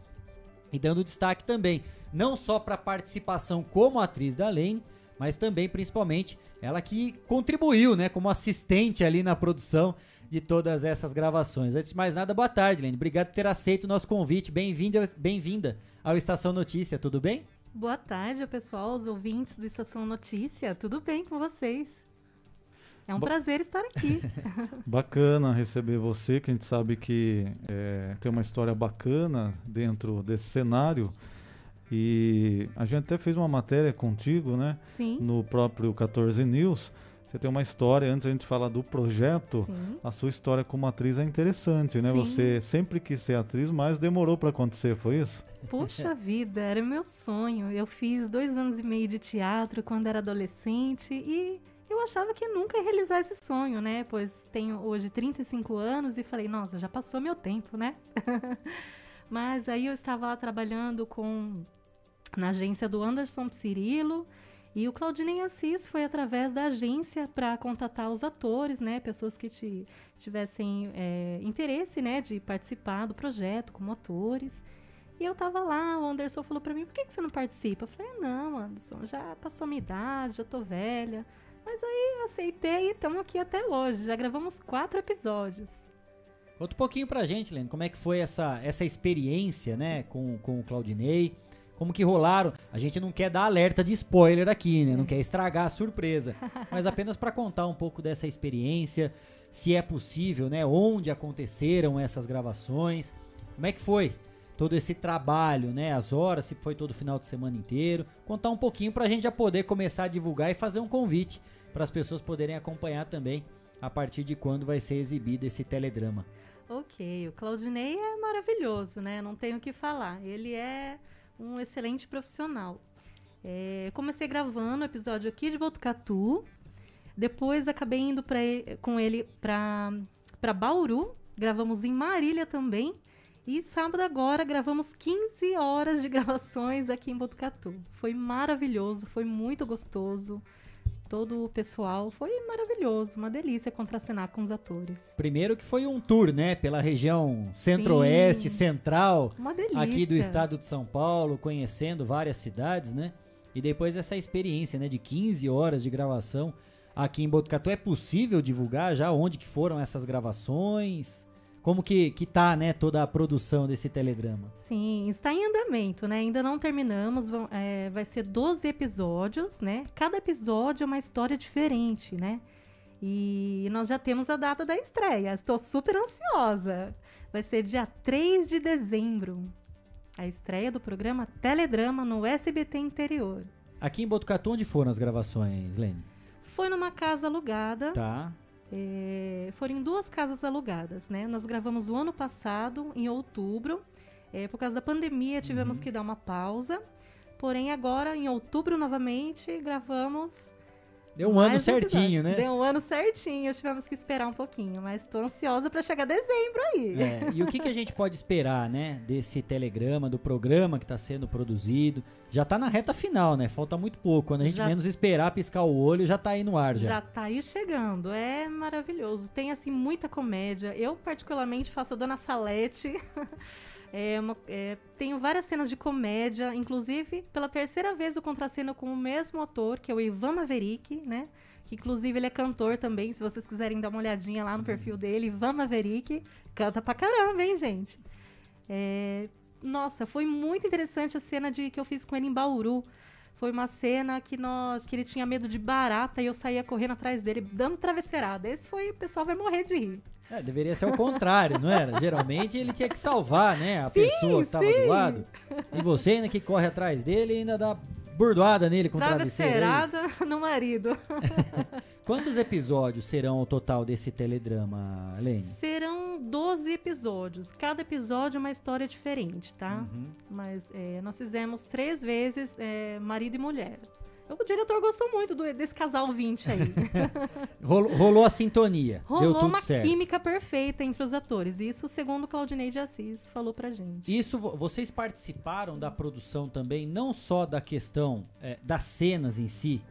e dando destaque também não só para a participação como atriz da Lane, mas também, principalmente, ela que contribuiu, né, como assistente ali na produção de todas essas gravações. Antes de mais nada, boa tarde, Lene. Obrigado por ter aceito o nosso convite. Bem-vinda bem ao Estação Notícia, tudo bem? Boa tarde, pessoal, os ouvintes do Estação Notícia. Tudo bem com vocês? É um prazer estar aqui. [laughs] Bacana receber você, que a gente sabe que é, tem uma história bacana dentro desse cenário. E a gente até fez uma matéria contigo, né? Sim. No próprio 14 News. Você tem uma história, antes a gente falar do projeto, Sim. a sua história como atriz é interessante, né? Sim. Você sempre quis ser atriz, mas demorou para acontecer, foi isso? Puxa [laughs] vida, era meu sonho. Eu fiz dois anos e meio de teatro quando era adolescente e eu achava que nunca ia realizar esse sonho, né? Pois tenho hoje 35 anos e falei, nossa, já passou meu tempo, né? [laughs] Mas aí eu estava lá trabalhando com na agência do Anderson Cirilo e o Claudinei Assis foi através da agência para contatar os atores, né? Pessoas que ti- tivessem é, interesse, né? De participar do projeto como atores. E eu tava lá, o Anderson falou pra mim, por que, que você não participa? Eu falei, "Ah, não, Anderson, já passou minha idade, já tô velha. Mas aí aceitei e estamos aqui até hoje. Já gravamos quatro episódios. Conta um pouquinho pra gente, Lene, como é que foi essa, essa experiência, né, com, com o Claudinei, como que rolaram, a gente não quer dar alerta de spoiler aqui, né, não quer estragar a surpresa, [laughs] mas apenas pra contar um pouco dessa experiência, se é possível, né, onde aconteceram essas gravações, como é que foi todo esse trabalho, né, as horas, se foi todo final de semana inteiro, contar um pouquinho pra gente já poder começar a divulgar e fazer um convite para as pessoas poderem acompanhar também a partir de quando vai ser exibido esse teledrama. Ok, o Claudinei é maravilhoso, né? Não tenho o que falar. Ele é um excelente profissional. É, comecei gravando o episódio aqui de Botucatu. Depois acabei indo pra, com ele pra Bauru. Gravamos em Marília também. E sábado agora gravamos 15 horas de [laughs] gravações aqui em Botucatu. Foi maravilhoso, foi muito gostoso. Todo o pessoal foi maravilhoso, uma delícia contracenar com os atores. Primeiro que foi um tour, né, pela região centro-oeste, central, aqui do estado de São Paulo, conhecendo várias cidades, né? E depois essa experiência, né, de 15 horas de gravação aqui em Botucatu. É possível divulgar já onde que foram essas gravações? Como que, que tá, né, toda a produção desse teledrama? Sim, está em andamento, né? Ainda não terminamos. vão- é, vai ser 12 episódios, né? Cada episódio é uma história diferente, né? E nós já temos a data da estreia. Estou super ansiosa. Vai ser dia 3 de dezembro. A estreia do programa Teledrama no SBT Interior. Aqui em Botucatu, onde foram as gravações, Lene? Foi numa casa alugada. Tá. É, foram em duas casas alugadas, né? Nós gravamos o ano passado, em outubro. É, por causa da pandemia, tivemos Uhum. que dar uma pausa. Porém, agora, em outubro, novamente, gravamos. Deu um ano mais certinho, episódio. né? Deu um ano certinho, tivemos que esperar um pouquinho, mas tô ansiosa para chegar dezembro aí. É, e o que, que a gente pode esperar, né, desse telegrama, do programa que está sendo produzido? Já tá na reta final, né? Falta muito pouco. Quando a gente Já- menos esperar, piscar o olho, já tá aí no ar já. Já tá aí chegando, é maravilhoso. Tem assim muita comédia. Eu particularmente faço a Dona Salete. [laughs] É uma- é, tenho várias cenas de comédia, inclusive pela terceira vez eu contraceno com o mesmo ator, que é o Ivan Maverick, né? Que inclusive ele é cantor também, se vocês quiserem dar uma olhadinha lá no perfil dele, Ivan Maverick, canta pra caramba, hein, gente? É, nossa, foi muito interessante a cena de que eu fiz com ele em Bauru. Foi uma cena que nós que ele tinha medo de barata e eu saía correndo atrás dele, dando travesseirada. Esse foi, o pessoal vai morrer de rir. É, deveria ser o contrário, não era? Geralmente ele tinha que salvar, né, a Sim, pessoa que tava sim. do lado. E você ainda que corre atrás dele ainda dá burdoada nele com travesseiro. é? Travesseirada [laughs] no marido. [laughs] Quantos episódios serão o total desse teledrama, Lene? Serão 12 episódios. Cada episódio é uma história diferente, tá? Uhum. Mas é, nós fizemos três vezes é, marido e mulher. O diretor gostou muito do- desse casal 20 aí. [laughs] Rolou, rolou a sintonia. Rolou uma certo. química perfeita entre os atores. Isso segundo o Claudinei de Assis falou pra gente. Isso, vo- vocês participaram da produção também, não só da questão é, das cenas em si,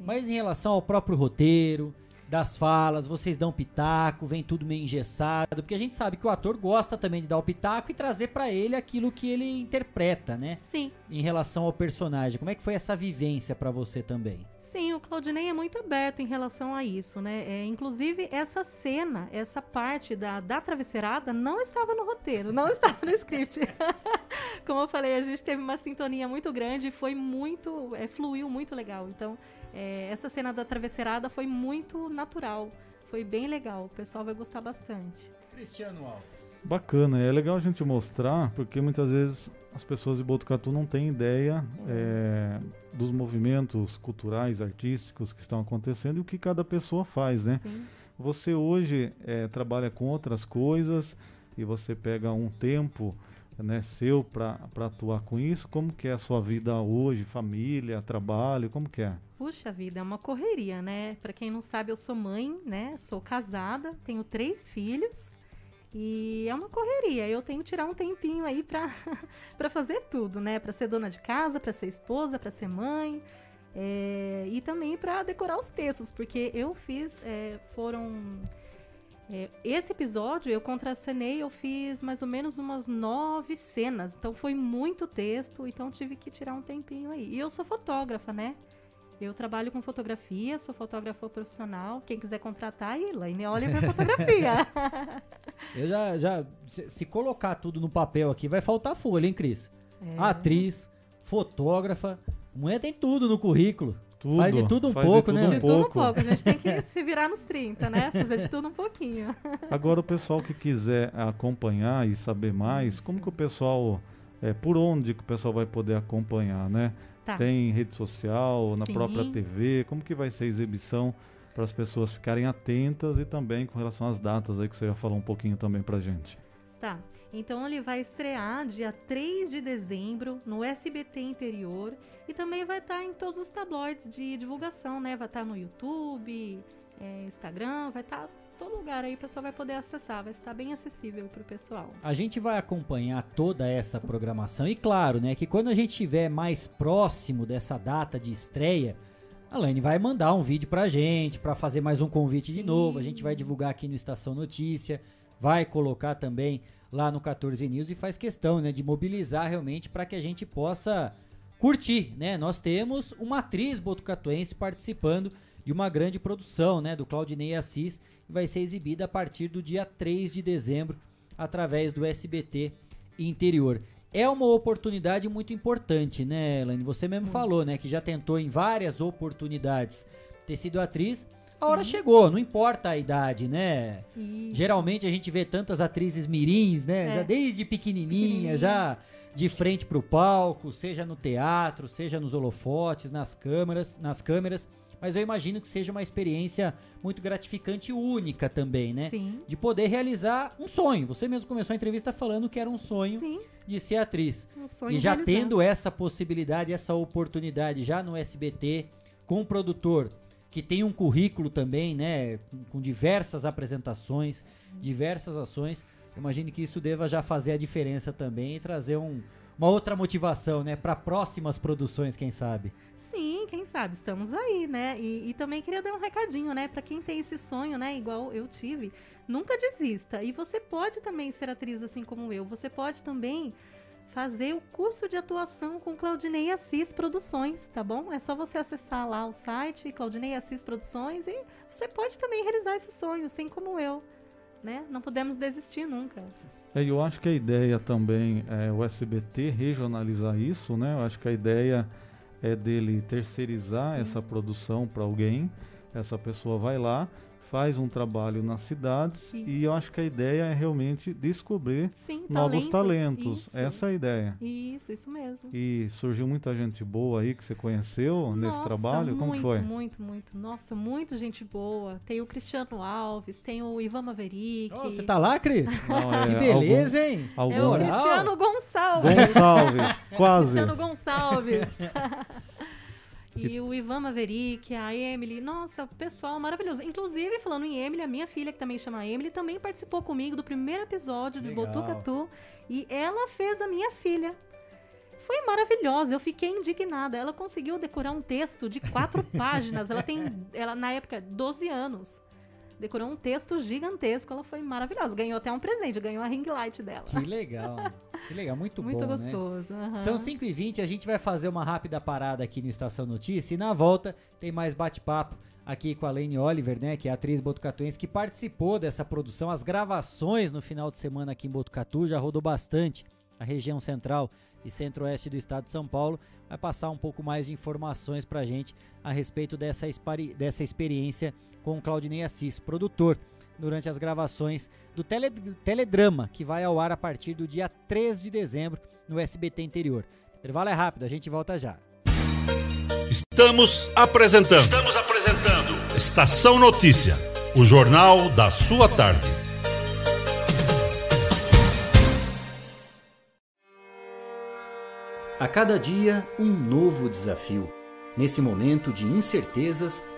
mas em relação ao próprio roteiro, das falas, vocês dão pitaco, vem tudo meio engessado, porque a gente sabe que o ator gosta também de dar o pitaco e trazer pra ele aquilo que ele interpreta, né? Sim. Em relação ao personagem. Como é que foi essa vivência pra você também? Sim, o Claudinei é muito aberto em relação a isso, né? É, inclusive, essa cena, essa parte da, da travesseirada não estava no roteiro, não [laughs] estava no script. [laughs] como eu falei, a gente teve uma sintonia muito grande, foi muito, é, fluiu muito legal. Então, é, essa cena da travesseirada foi muito natural, foi bem legal. O pessoal vai gostar bastante. Cristiano Alves. Bacana, é legal a gente mostrar, porque muitas vezes as pessoas de Botucatu não têm ideia é, dos movimentos culturais, artísticos que estão acontecendo e o que cada pessoa faz, né? Sim. Você hoje é, trabalha com outras coisas e você pega um tempo né, seu para atuar com isso. Como que é a sua vida hoje, família, trabalho, como que é? Puxa vida, é uma correria, né? Pra quem não sabe, eu sou mãe, né? Sou casada, tenho três filhos. E é uma correria. Eu tenho que tirar um tempinho aí pra, [laughs] pra fazer tudo, né? Pra ser dona de casa, pra ser esposa, pra ser mãe. é, e também pra decorar os textos, porque eu fiz. é, foram. É, esse episódio eu contracenei, eu fiz mais ou menos umas nove cenas. Então foi muito texto, então tive que tirar um tempinho aí. E eu sou fotógrafa, né? Eu trabalho com fotografia, sou fotógrafa profissional. Quem quiser contratar, aí, Laine Oliver Fotografia. [laughs] Eu já, já se, se colocar tudo no papel aqui, vai faltar folha, hein, Cris? É. Atriz, fotógrafa, mulher tem tudo no currículo. Tudo, Faz de tudo um faz de pouco, tudo né? um De tudo um pouco. pouco. A gente tem que [laughs] se virar nos 30, né? Fazer de tudo um pouquinho. [laughs] Agora o pessoal que quiser acompanhar e saber mais, como que o pessoal, é, por onde que o pessoal vai poder acompanhar, né? Tá. Tem rede social, na Sim. própria TV, como que vai ser a exibição para as pessoas ficarem atentas e também com relação às datas aí que você já falou um pouquinho também pra gente. Tá. Então ele vai estrear dia 3 de dezembro no SBT Interior e também vai estar em todos os tabloides de divulgação, né? Vai estar no YouTube, é, Instagram, vai estar em todo lugar aí, o pessoal vai poder acessar, vai estar bem acessível pro pessoal. A gente vai acompanhar toda essa programação e claro, né, que quando a gente estiver mais próximo dessa data de estreia, a Laine vai mandar um vídeo pra gente, pra fazer mais um convite de novo. A gente vai divulgar aqui no Estação Notícia, vai colocar também lá no 14 News e faz questão, né, de mobilizar realmente para que a gente possa curtir, né? Nós temos uma atriz botucatuense participando de uma grande produção, né, do Claudinei Assis, e vai ser exibida a partir do dia 3 de dezembro através do SBT Interior. É uma oportunidade muito importante, né, Elaine? Você mesmo falou, né, que já tentou em várias oportunidades ter sido atriz. A hora chegou, não importa a idade, né? Isso. Geralmente a gente vê tantas atrizes mirins, né? É. Já desde pequenininha, Pequenininha. já de frente pro palco, seja no teatro, seja nos holofotes, nas câmeras, nas câmeras. Mas eu imagino que seja uma experiência muito gratificante e única também, né? Sim. De poder realizar um sonho. Você mesmo começou a entrevista falando que era um sonho Sim, de ser atriz. um sonho E já realizado. tendo essa possibilidade, essa oportunidade já no SBT, com um produtor que tem um currículo também, né, com, diversas apresentações, diversas ações, eu imagino que isso deva já fazer a diferença também e trazer um- uma outra motivação, né, para próximas produções, quem sabe. Sim, quem sabe, estamos aí, né? E, e também queria dar um recadinho, né? Pra quem tem esse sonho, né? Igual eu tive, nunca desista. E você pode também ser atriz assim como eu. Você pode também fazer o curso de atuação com Claudinei Assis Produções, tá bom? É só você acessar lá o site Claudinei Assis Produções e você pode também realizar esse sonho, assim como eu, né? Não podemos desistir nunca. É, eu acho que a ideia também é o SBT regionalizar isso, né? Eu acho que a ideia é dele terceirizar essa produção para alguém. Essa pessoa vai lá, faz um trabalho nas cidades Sim. e eu acho que a ideia é realmente descobrir Sim, novos talentos. isso. Essa é a ideia. Isso, isso mesmo. E surgiu muita gente boa aí que você conheceu nesse Nossa, trabalho? Como que muito, foi? Muito, muito. Nossa, muito gente boa. Tem o Cristiano Alves, tem o Ivan Maverick. Você tá lá, Cris? Não, é [laughs] que beleza, hein? algum- É o algum- Cristiano Gonçalves. Gonçalves, [laughs] quase. Cristiano Gonçalves. [laughs] e o Ivan Maverick, a Emily. Nossa, pessoal maravilhoso. Inclusive, falando em Emily, a minha filha, que também chama Emily, também participou comigo do primeiro episódio de Legal. Botucatu. E ela fez a minha filha. Foi maravilhosa, eu fiquei indignada. Ela conseguiu decorar um texto de quatro [laughs] páginas. Ela tem, ela na época, 12 anos. Decorou um texto gigantesco, ela foi maravilhosa. Ganhou até um presente, ganhou a ring light dela. Que legal. Que legal, muito, [laughs] Muito bom, né? gostoso. aham. São 5h20, a gente vai fazer uma rápida parada aqui no Estação Notícia e na volta tem mais bate-papo aqui com a Lane Oliver, né, que é a atriz botucatuense que participou dessa produção, as gravações no final de semana aqui em Botucatu, já rodou bastante a região central e centro-oeste do estado de São Paulo, vai passar um pouco mais de informações para a gente a respeito dessa, dessa experiência com o Claudinei Assis, produtor, durante as gravações do tele, Teledrama, que vai ao ar a partir do dia 3 de dezembro no SBT Interior. O intervalo é rápido, a gente volta já. Estamos apresentando. Estamos apresentando. Estação Notícia, o jornal da sua tarde. A cada dia, um novo desafio. Nesse momento de incertezas,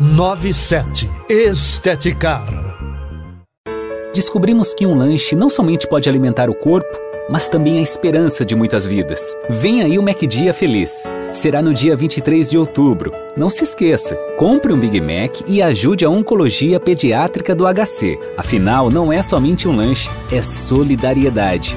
97. Esteticar. Descobrimos que um lanche não somente pode alimentar o corpo, mas também a esperança de muitas vidas. Vem aí o MacDia Feliz. Será no dia 23 de outubro. Não se esqueça, compre um Big Mac e ajude a Oncologia Pediátrica do HC. Afinal, não é somente um lanche, é solidariedade.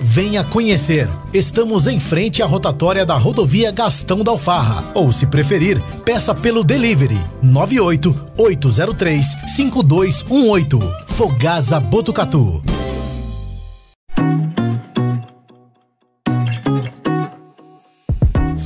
Venha conhecer. Estamos em frente à rotatória da rodovia Gastão da Alfarra. Ou, se preferir, peça pelo delivery 98 803 5218. Fogasa Botucatu.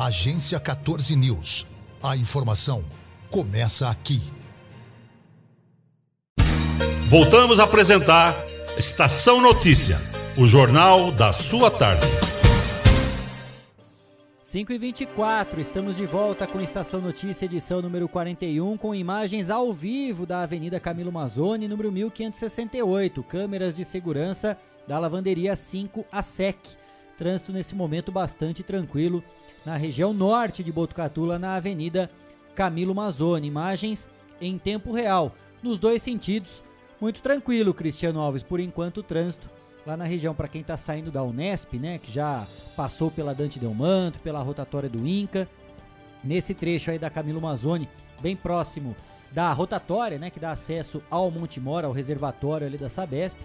Agência 14 News. A informação começa aqui. Voltamos a apresentar Estação Notícia, o jornal da sua tarde. 5 e 24 estamos de volta com Estação Notícia, edição número 41, com imagens ao vivo da Avenida Camilo Mazzoni, número 1568, câmeras de segurança da lavanderia 5 a SEC. Trânsito nesse momento bastante tranquilo na região norte de Botucatu, lá na Avenida Camilo Mazzoni. Imagens em tempo real, nos dois sentidos. Muito tranquilo, Cristiano Alves, por enquanto o trânsito lá na região para quem está saindo da Unesp, né, que já passou pela Dante Delmanto, pela rotatória do Inca. Nesse trecho aí da Camilo Mazzoni, bem próximo da rotatória, né, que dá acesso ao Monte Mora, ao reservatório ali da Sabesp.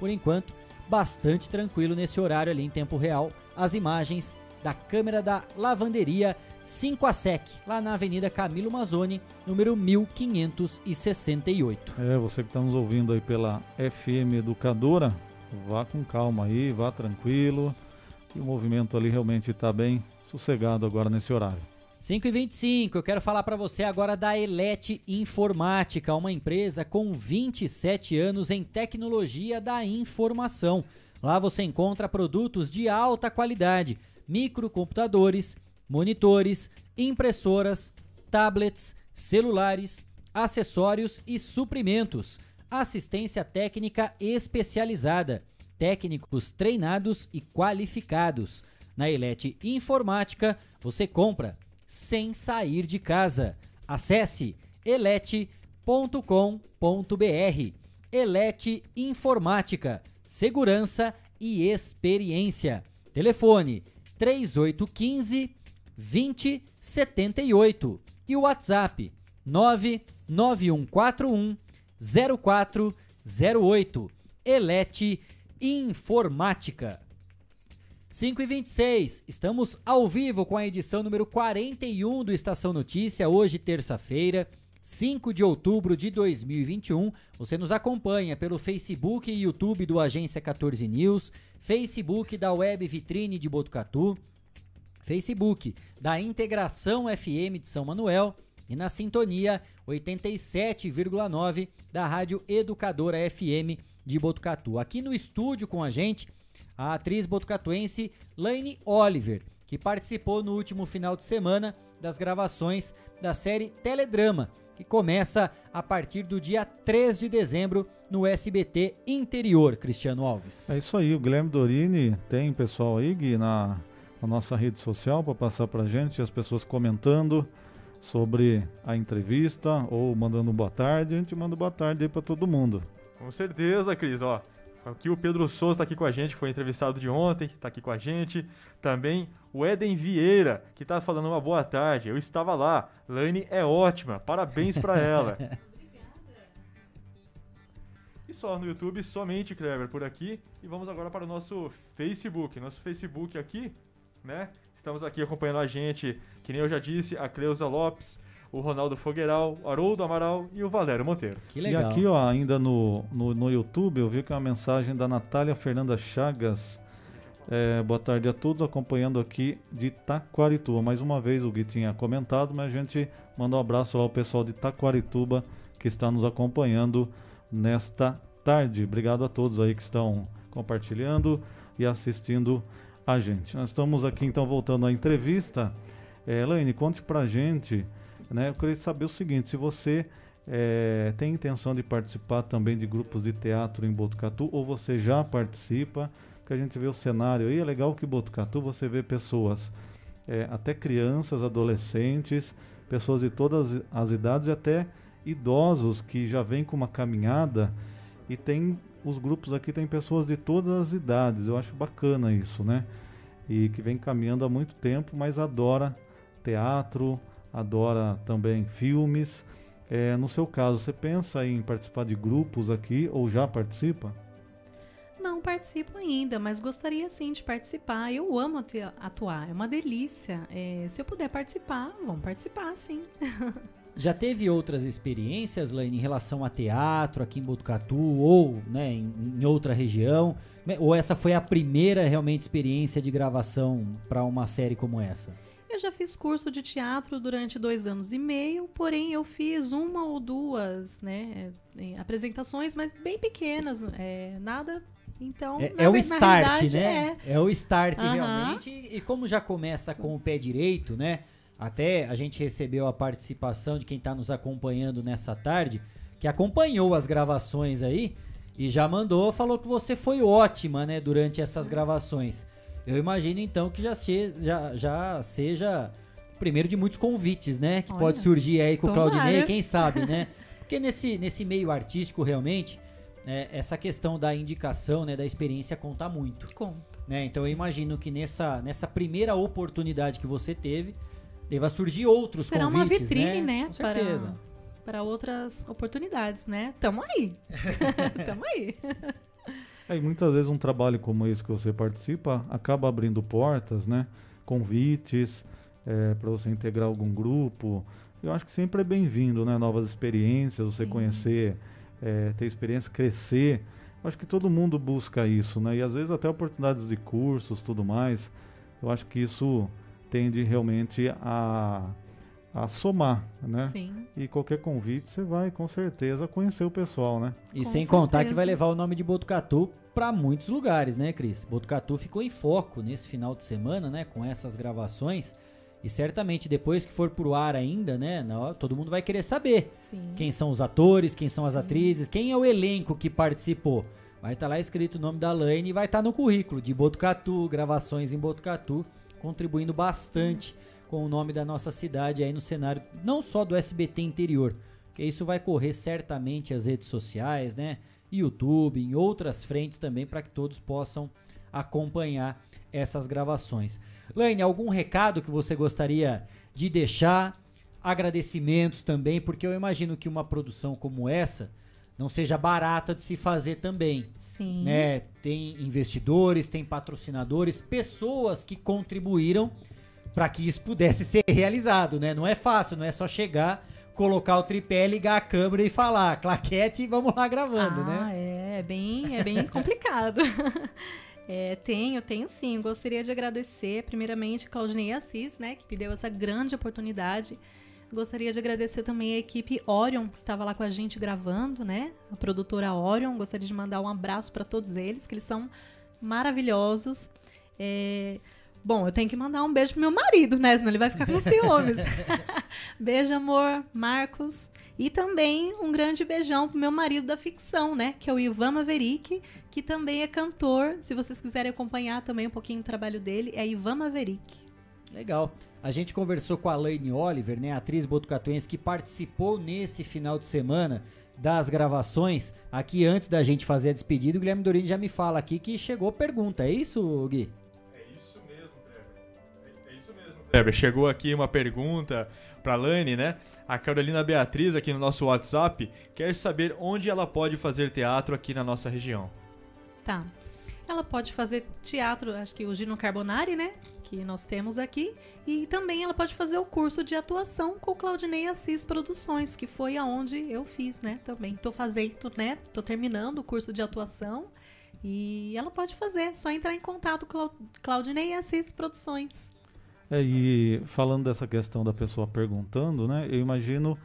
Por enquanto, bastante tranquilo nesse horário ali em tempo real. As imagens da câmera da lavanderia 5 a SEC, lá na Avenida Camilo Mazzoni, número 1568. É, você que está nos ouvindo aí pela FM Educadora, vá com calma aí, vá tranquilo. E o movimento ali realmente está bem sossegado agora nesse horário. 5 e 25 eu quero falar para você agora da Elete Informática, uma empresa com 27 anos em tecnologia da informação. Lá você encontra produtos de alta qualidade, microcomputadores, monitores, impressoras, tablets, celulares, acessórios e suprimentos, assistência técnica especializada, técnicos treinados e qualificados. Na Elete Informática, você compra sem sair de casa. Acesse elete.com.br. Elete Informática, segurança e experiência. Telefone 3815 2078 e o WhatsApp 99141 0408. Elete Informática. 5 e 26 estamos ao vivo com a edição número 41 do Estação Notícia, hoje terça-feira, 5 de outubro de 2021. Você nos acompanha pelo Facebook e YouTube do Agência 14 News, Facebook da Web Vitrine de Botucatu, Facebook da Integração FM de São Manuel e na sintonia 87,9 da Rádio Educadora FM de Botucatu. Aqui no estúdio com a gente, a atriz botucatuense Laine Oliver, que participou no último final de semana das gravações da série Teledrama, que começa a partir do dia 3 de dezembro no SBT Interior, Cristiano Alves. É isso aí, o Guilherme Dorini tem pessoal aí, Gui, na a nossa rede social para passar para gente, as pessoas comentando sobre a entrevista ou mandando um boa tarde. A gente manda boa tarde aí para todo mundo. Com certeza, Cris. Ó, aqui o Pedro Souza está aqui com a gente, foi entrevistado de ontem, está aqui com a gente. Também o Eden Vieira, que está falando uma boa tarde. Eu estava lá. Lane é ótima. Parabéns para ela. [laughs] E só no YouTube, somente Kleber por aqui. E vamos agora para o nosso Facebook. Nosso Facebook aqui né? Estamos aqui acompanhando a gente, que nem eu já disse, a Cleusa Lopes, o Ronaldo Fogueiral, o Haroldo Amaral e o Valério Monteiro. Que legal. E aqui, ó, ainda no, no, no YouTube, eu vi que é uma mensagem da Natália Fernanda Chagas. É, boa tarde a todos, acompanhando aqui de Taquarituba. Mais uma vez o Gui tinha comentado, mas a gente manda um abraço lá ao pessoal de Taquarituba que está nos acompanhando nesta tarde. Obrigado a todos aí que estão compartilhando e assistindo a gente. Nós estamos aqui então voltando à entrevista. É, Elaine, conte pra gente, né? Eu queria saber o seguinte, se você é, tem intenção de participar também de grupos de teatro em Botucatu ou você já participa, que a gente vê o cenário aí, é legal que Botucatu você vê pessoas, é, até crianças, adolescentes, pessoas de todas as idades e até idosos que já vêm com uma caminhada e tem os grupos aqui tem pessoas de todas as idades. Eu acho bacana isso, né? E que vem caminhando há muito tempo, mas adora teatro, adora também filmes. É, no seu caso, você pensa em participar de grupos aqui ou já participa? Não participo ainda, mas gostaria sim de participar. Eu amo atuar, é uma delícia. É, se eu puder participar, vamos participar sim. [laughs] Já teve outras experiências, Laine, em relação a teatro aqui em Botucatu ou né, em, em outra região? Ou essa foi a primeira realmente experiência de gravação para uma série como essa? Eu já fiz curso de teatro durante dois anos e meio, porém eu fiz uma ou duas né, apresentações, mas bem pequenas, é, nada então, é, é o start, né? É. é. o start uhum. realmente. E como já começa com o pé direito, né? Até a gente recebeu a participação de quem está nos acompanhando nessa tarde, que acompanhou as gravações aí e já mandou, falou que você foi ótima, né, durante essas gravações. Eu imagino então que já, se, já, já seja o primeiro de muitos convites, né, que Olha, pode surgir aí com o Claudinei, quem sabe, né? Porque nesse, nesse meio artístico realmente, né, essa questão da indicação, né, da experiência conta muito. Conta. Né? Então Sim. eu imagino que nessa, nessa primeira oportunidade que você teve, deva surgir outros Será convites, uma vitrine, né? né? Com certeza. Para, para outras oportunidades, né? Tamo aí. [laughs] [laughs] Tamo aí. É, e muitas vezes um trabalho como esse que você participa acaba abrindo portas, né? Convites para você integrar algum grupo. Eu acho que sempre é bem-vindo, né? Novas experiências, você Sim. conhecer, é, ter experiência, crescer. Eu acho que todo mundo busca isso, né? E às vezes até oportunidades de cursos, tudo mais. Eu acho que isso tende realmente a, a somar, né? Sim. E qualquer convite você vai com certeza conhecer o pessoal, né? E Com sem contar que certeza. vai levar o nome de Botucatu para muitos lugares, né, Cris? Botucatu ficou em foco nesse final de semana, né, com essas gravações. E certamente depois que for pro ar ainda, né, todo mundo vai querer saber Sim. quem são os atores, quem são as Sim. atrizes, quem é o elenco que participou. Vai estar lá escrito o nome da Laine e vai estar no currículo de Botucatu, gravações em Botucatu, contribuindo bastante com o nome da nossa cidade aí no cenário, não só do SBT interior, porque isso vai correr certamente as redes sociais, né? YouTube, em outras frentes também, para que todos possam acompanhar essas gravações. Laine, algum recado que você gostaria de deixar? Agradecimentos também, porque eu imagino que uma produção como essa não seja barata de se fazer também. Sim. Né? Tem investidores, tem patrocinadores, pessoas que contribuíram para que isso pudesse ser realizado, né? Não é fácil, não é só chegar, colocar o tripé, ligar a câmera e falar claquete e vamos lá gravando, ah, né? é, é bem, é bem [laughs] complicado. [laughs] É, tenho, tenho sim. Gostaria de agradecer, primeiramente, Claudinei Assis, né, que me deu essa grande oportunidade. Gostaria de agradecer também a equipe Orion, que estava lá com a gente gravando, né? A produtora Orion. Gostaria de mandar um abraço para todos eles, que eles são maravilhosos. É, Bom, eu tenho que mandar um beijo pro meu marido, né? Senão ele vai ficar com ciúmes. [laughs] beijo, amor, Marcos. E também um grande beijão pro meu marido da ficção, né? Que é o Ivan Maverick, que também é cantor. Se vocês quiserem acompanhar também um pouquinho o trabalho dele, é Ivan Maverick. Legal. A gente conversou com a Laine Oliver, né, atriz botucatuense que participou nesse final de semana das gravações. Aqui antes da gente fazer a despedida, o Guilherme Dorini já me fala aqui que chegou pergunta. É isso, Gui? Chegou aqui uma pergunta pra Lani, né? A Carolina Beatriz, aqui no nosso WhatsApp, quer saber onde ela pode fazer teatro aqui na nossa região. Tá. Ela pode fazer teatro, acho que o Gino Carbonari, né? Que nós temos aqui. E também ela pode fazer o curso de atuação com Claudinei Assis Produções, que foi aonde eu fiz, né? Também. Tô fazendo, né? Tô terminando o curso de atuação. E ela pode fazer, é só entrar em contato com Clau- Claudinei Assis Produções. É, e falando dessa questão da pessoa perguntando, né? Eu imagino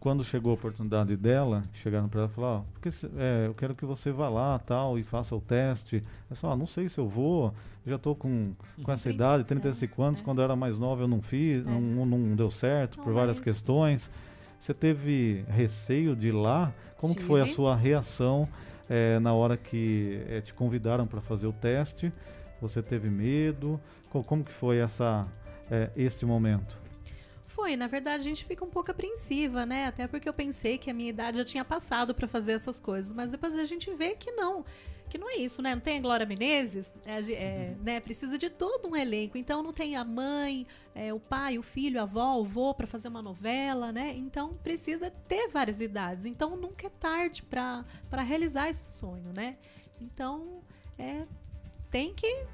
quando chegou a oportunidade dela, chegaram para ela e falaram, ó, porque é, eu quero que você vá lá tal e faça o teste. Eu falei, ah, não sei se eu vou, já estou com, com essa Sim, idade, é, 35 anos, é. quando eu era mais nova eu não fiz, É. não, não deu certo por várias questões. Você teve receio de ir lá? Como que foi a sua reação eh, na hora que eh, te convidaram para fazer o teste? Você teve medo? Co- Como que foi essa, eh, este momento? Foi, na verdade a gente fica um pouco apreensiva, né? Até porque eu pensei que a minha idade já tinha passado pra fazer essas coisas, mas depois a gente vê que não, que não é isso, né? Não tem a Glória Menezes, é, é, né? Precisa de todo um elenco, então não tem a mãe, é, o pai, o filho, a avó, o vô pra fazer uma novela, né? Então precisa ter várias idades, então nunca é tarde pra pra realizar esse sonho, né? Então é tem que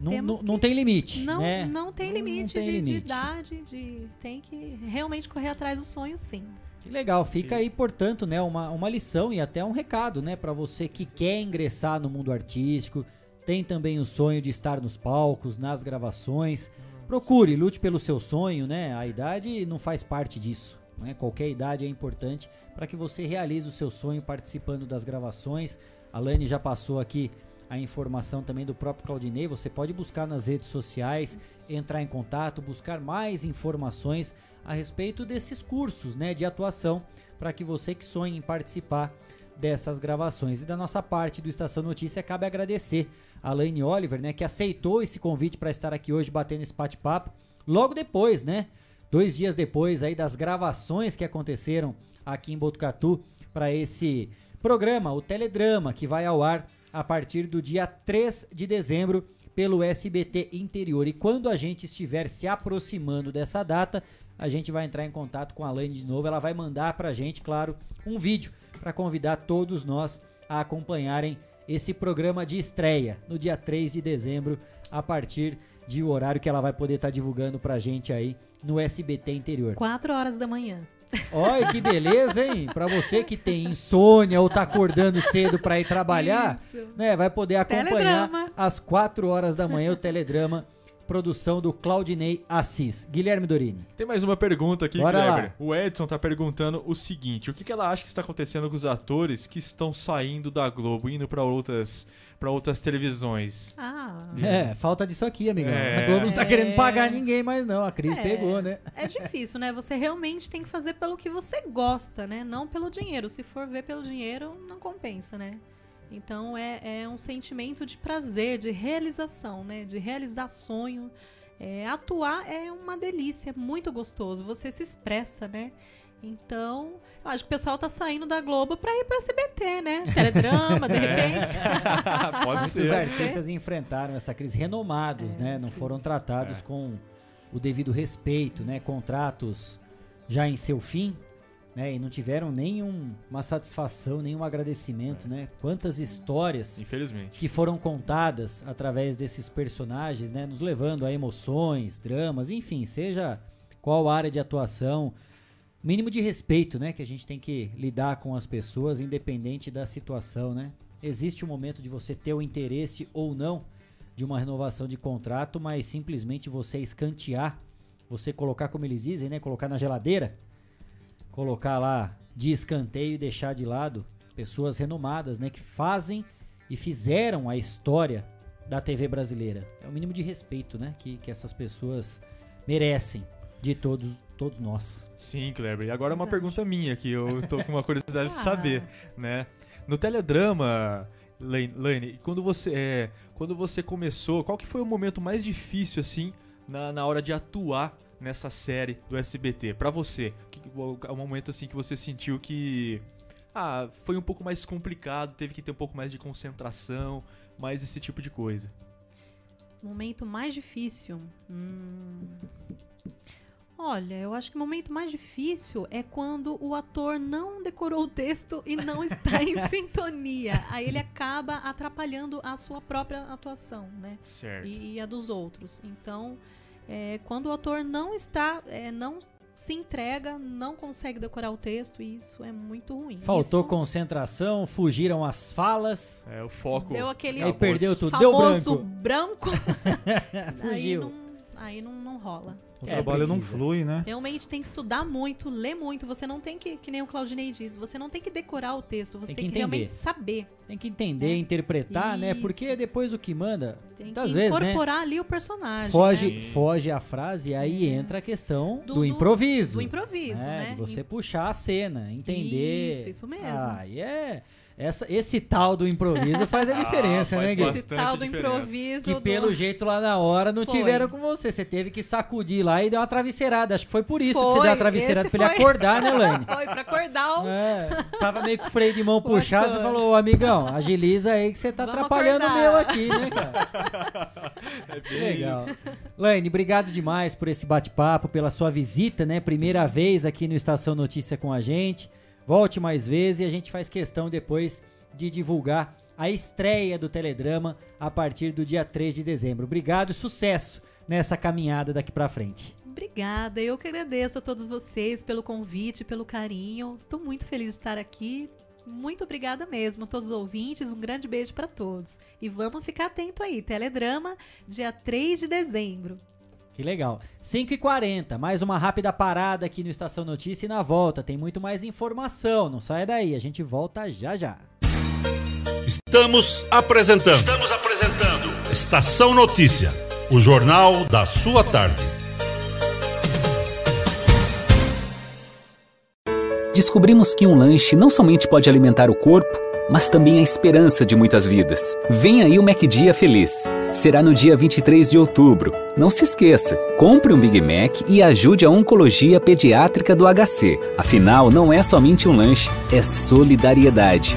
Não, não, não tem limite, não, né? não tem Não- não limite, tem de, de limite. idade, de tem que realmente correr atrás do sonho, sim. Que legal, fica aí, portanto, né, uma, uma lição e até um recado, né, para você que quer ingressar no mundo artístico, tem também o sonho de estar nos palcos, nas gravações. Procure, lute pelo seu sonho, né? A idade não faz parte disso, né? Qualquer idade é importante para que você realize o seu sonho participando das gravações. A Lani já passou aqui a informação também do próprio Claudinei. Você pode buscar nas redes sociais, entrar em contato, buscar mais informações a respeito desses cursos né, de atuação para que você que sonha em participar dessas gravações. E da nossa parte do Estação Notícia, cabe agradecer a Laine Oliver, né, que aceitou esse convite para estar aqui hoje batendo esse bate-papo. Logo depois, né? Dois dias depois aí das gravações que aconteceram aqui em Botucatu para esse programa, o Teledrama, que vai ao ar a partir do dia 3 de dezembro pelo SBT Interior. E quando a gente estiver se aproximando dessa data, a gente vai entrar em contato com a Laine de novo. Ela vai mandar pra gente, claro, um vídeo para convidar todos nós a acompanharem esse programa de estreia no dia 3 de dezembro, a partir de horário que ela vai poder estar tá divulgando pra gente aí no SBT Interior. 4 horas da manhã. Olha que beleza, hein? Pra você que tem insônia ou tá acordando cedo pra ir trabalhar, Isso. né? Vai poder acompanhar teledrama. às 4 horas da manhã o teledrama produção do Claudinei Assis. Guilherme Dorini. Tem mais uma pergunta aqui, Bora Kleber. Lá. O Edson tá perguntando o seguinte: o que, que ela acha que está acontecendo com os atores que estão saindo da Globo, indo para outras para outras televisões. Ah. É, falta disso aqui, amigão. É. A Globo não tá é. querendo pagar ninguém mais não, a crise é. pegou, né? É difícil, né? Você realmente tem que fazer pelo que você gosta, né? Não pelo dinheiro. Se for ver pelo dinheiro, não compensa, né? Então é, é um sentimento de prazer, de realização, né? De realizar sonho. É, atuar é uma delícia, é muito gostoso. Você se expressa, né? Então, eu acho que o pessoal tá saindo da Globo para ir para SBT, né? [laughs] Teledrama, de é. repente. [laughs] Pode ser. Os artistas enfrentaram essa crise renomados, é, né? Não foram tratados é. com o devido respeito, né? Contratos já em seu fim, né? E não tiveram nenhuma satisfação, nenhum agradecimento, é. né? Quantas histórias Infelizmente. que foram contadas através desses personagens, né? Nos levando a emoções, dramas, enfim, seja qual área de atuação, mínimo de respeito, né? Que a gente tem que lidar com as pessoas, independente da situação, né? Existe um momento de você ter o interesse ou não de uma renovação de contrato, mas simplesmente você escantear, você colocar, como eles dizem, né? Colocar na geladeira colocar lá de escanteio e deixar de lado pessoas renomadas, né, que fazem e fizeram a história da TV brasileira. É o mínimo de respeito, né, que, que essas pessoas merecem de todos todos nós. Sim, Kleber. E agora uma pergunta minha que eu tô com uma curiosidade de saber, né? No teledrama, Lane, quando você é, quando você começou, qual que foi o momento mais difícil assim na, na hora de atuar nessa série do SBT? Para você, que, é um momento assim que você sentiu que ah, foi um pouco mais complicado, teve que ter um pouco mais de concentração, mais esse tipo de coisa. Momento mais difícil. Hum... Olha, eu acho que o momento mais difícil é quando o ator não decorou o texto e não está em [laughs] sintonia. Aí ele acaba atrapalhando a sua própria atuação, né? Certo. E, e a dos outros. Então, é, quando o autor não está, é, não se entrega, não consegue decorar o texto, e isso é muito ruim. Faltou isso... concentração, fugiram as falas. É, o foco. Deu aquele aí perdeu tudo, deu branco. branco. [laughs] Fugiu. Aí não, aí não, não rola. O é, trabalho precisa. não flui, né? Realmente tem que estudar muito, ler muito. Você não tem que, que nem o Claudinei diz, você não tem que decorar o texto, você tem, tem que, que realmente saber. Tem que entender, é. interpretar, Isso. né? Porque depois o que manda, tem que vezes, né? incorporar né? ali o personagem. Foge, né? foge a frase e aí é. entra a questão do, do improviso. Do, do improviso, né? né? De você puxar a cena, entender. Isso, isso mesmo. Ah, e é essa, esse tal do improviso faz a [laughs] ah, diferença, ah, né, Gui? Esse tal do improviso. Que do... pelo jeito lá na hora não foi. tiveram com você. Você teve que sacudir lá e deu uma travesseirada. Acho que foi por isso foi, que você deu uma travesseirada pra ele acordar, né, Lane? [laughs] Foi, pra acordar o... É, tava meio com o freio de mão [laughs] puxado. Você falou, amigão, agiliza aí que você tá Vamos atrapalhando acordar. o meu aqui, né, cara? É Legal. Lane, obrigado demais por esse bate-papo, pela sua visita, né? Primeira vez aqui no Estação Notícia com a gente. Volte mais vezes e a gente faz questão depois de divulgar a estreia do Teledrama a partir do dia 3 de dezembro. Obrigado e sucesso nessa caminhada daqui para frente. Obrigada, eu que agradeço a todos vocês pelo convite, pelo carinho. Estou muito feliz de estar aqui. Muito obrigada mesmo a todos os ouvintes. Um grande beijo para todos. E vamos ficar atento aí. Teledrama, dia 3 de dezembro. Que legal. 5h40, mais uma rápida parada aqui no Estação Notícia e na volta tem muito mais informação. Não saia daí, a gente volta já já. Estamos apresentando. Estamos apresentando. Estação Notícia, o jornal da sua tarde. Descobrimos que um lanche não somente pode alimentar o corpo, mas também a esperança de muitas vidas. Vem aí o MacDia Feliz. Será no dia 23 de outubro. Não se esqueça, compre um Big Mac e ajude a Oncologia Pediátrica do HC. Afinal, não é somente um lanche, é solidariedade.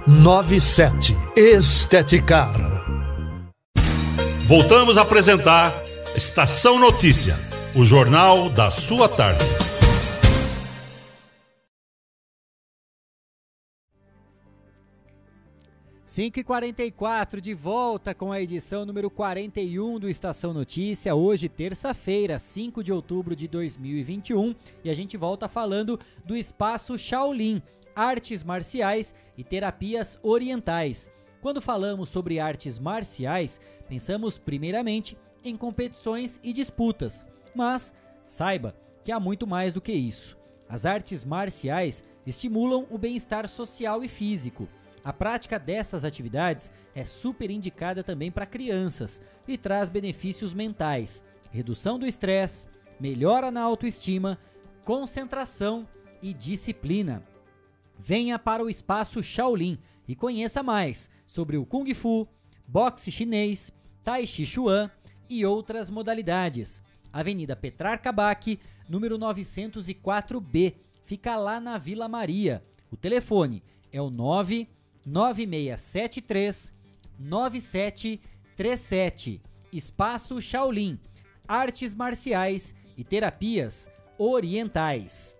97. Esteticar. Voltamos a apresentar Estação Notícia, o jornal da sua tarde. Cinco e quarenta e quatro de volta com a edição número 41 do Estação Notícia, hoje terça-feira, 5 de outubro de 2021, e a gente volta falando do espaço Shaolin, artes marciais e terapias orientais. Quando falamos sobre artes marciais, pensamos primeiramente em competições e disputas, mas saiba que há muito mais do que isso. As artes marciais estimulam o bem-estar social e físico. A prática dessas atividades é super indicada também para crianças e traz benefícios mentais, redução do estresse, melhora na autoestima, concentração e disciplina. Venha para o espaço Shaolin e conheça mais sobre o Kung Fu, boxe chinês, Tai Chi Chuan e outras modalidades. Avenida Petrarca Bac, número 904B, fica lá na Vila Maria. O telefone é o 99673 9737. Espaço Shaolin, artes marciais e terapias orientais.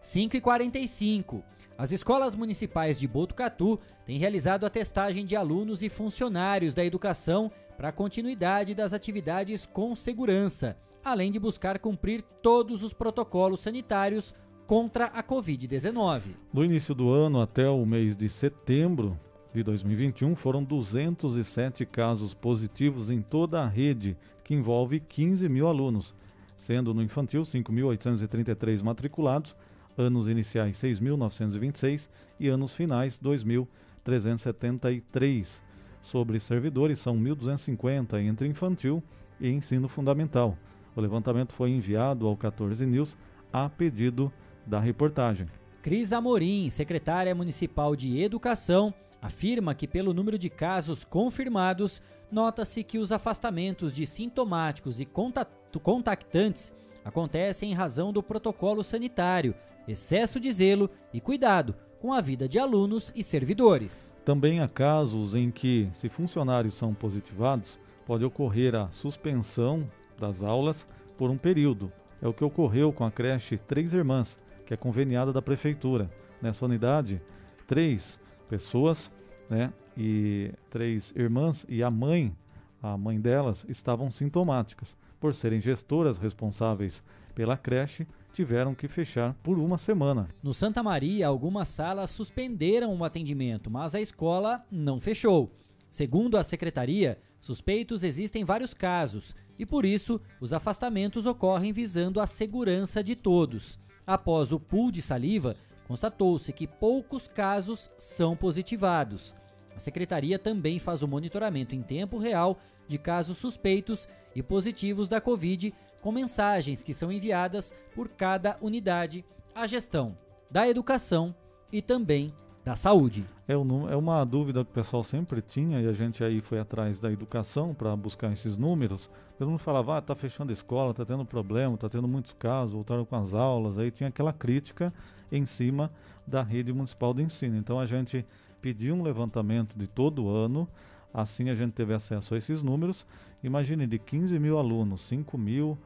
5 e 45 as escolas municipais de Botucatu têm realizado a testagem de alunos e funcionários da educação para a continuidade das atividades com segurança, além de buscar cumprir todos os protocolos sanitários contra a Covid-19. Do início do ano até o mês de setembro de 2021, foram 207 casos positivos em toda a rede, que envolve 15 mil alunos, sendo no infantil 5.833 matriculados, anos iniciais 6.926 e anos finais 2.373. Sobre servidores, são 1.250 entre infantil e ensino fundamental. O levantamento foi enviado ao 14 News a pedido da reportagem. Cris Amorim, secretária municipal de Educação, afirma que, pelo número de casos confirmados, nota-se que os afastamentos de sintomáticos e contactantes acontecem em razão do protocolo sanitário, excesso de zelo e cuidado com a vida de alunos e servidores. Também há casos em que, se funcionários são positivados, pode ocorrer a suspensão das aulas por um período. É o que ocorreu com a creche Três Irmãs, que é conveniada da prefeitura. Nessa unidade, três pessoas, né, e três irmãs e a mãe, a mãe delas, estavam sintomáticas. Por serem gestoras responsáveis pela creche, tiveram que fechar por uma semana. No Santa Maria, algumas salas suspenderam o atendimento, mas a escola não fechou. Segundo a secretaria, suspeitos existem vários casos e por isso os afastamentos ocorrem visando a segurança de todos. Após o pool de saliva, constatou-se que poucos casos são positivados. A secretaria também faz o monitoramento em tempo real de casos suspeitos e positivos da Covid, com mensagens que são enviadas por cada unidade à gestão da educação e também da saúde. É, é uma dúvida que o pessoal sempre tinha e a gente aí foi atrás da educação para buscar esses números. Todo mundo falava, ah, tá fechando a escola, tá tendo problema, tá tendo muitos casos, voltaram com as aulas, aí tinha aquela crítica em cima da rede municipal de ensino. Então a gente pediu um levantamento de todo ano, assim a gente teve acesso a esses números. Imagine de 15 mil alunos, 5 mil,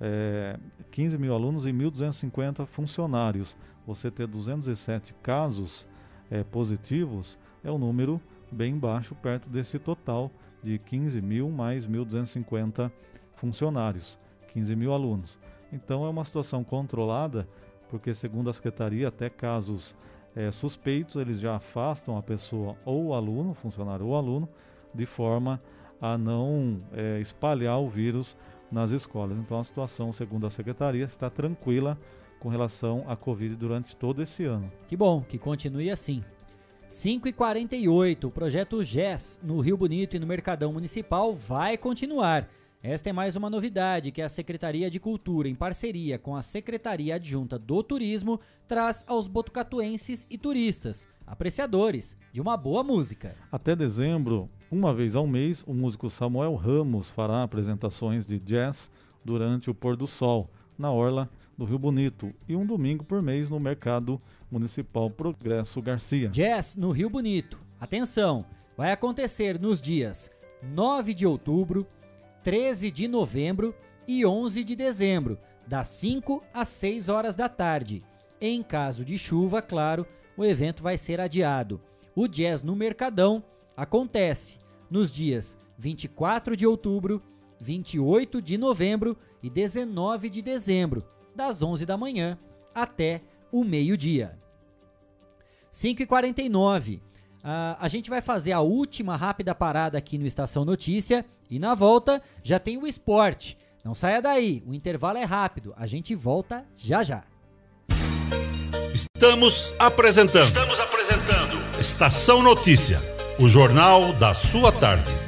é, 15 mil alunos e 1.250 funcionários. Você ter 207 casos é, positivos é um número bem baixo, perto desse total de 15 mil mais 1.250 funcionários, 15 mil alunos. Então é uma situação controlada, porque segundo a Secretaria, até casos é, suspeitos, eles já afastam a pessoa ou o aluno, funcionário ou aluno, de forma a não é, espalhar o vírus nas escolas. Então a situação, segundo a Secretaria, está tranquila com relação à Covid durante todo esse ano. Que bom, que continue assim. 5 e 48 o projeto GES no Rio Bonito e no Mercadão Municipal vai continuar. Esta é mais uma novidade que a Secretaria de Cultura, em parceria com a Secretaria Adjunta do Turismo, traz aos botucatuenses e turistas, apreciadores de uma boa música. Até dezembro, uma vez ao mês, o músico Samuel Ramos fará apresentações de jazz durante o pôr do sol, na Orla do Rio Bonito, e um domingo por mês no Mercado Municipal Progresso Garcia. Jazz no Rio Bonito. Atenção, vai acontecer nos dias 9 de outubro, 13 de novembro e 11 de dezembro, das 5 às 6 horas da tarde. Em caso de chuva, claro, o evento vai ser adiado. O Jazz no Mercadão acontece nos dias 24 de outubro, 28 de novembro e 19 de dezembro, das 11 da manhã até o meio-dia. 5h49. Uh, a gente vai fazer a última rápida parada aqui no Estação Notícia e na volta já tem o esporte. Não saia daí, o intervalo é rápido. A gente volta já já. Estamos apresentando. Estamos apresentando. Estação Notícia, o jornal da sua tarde.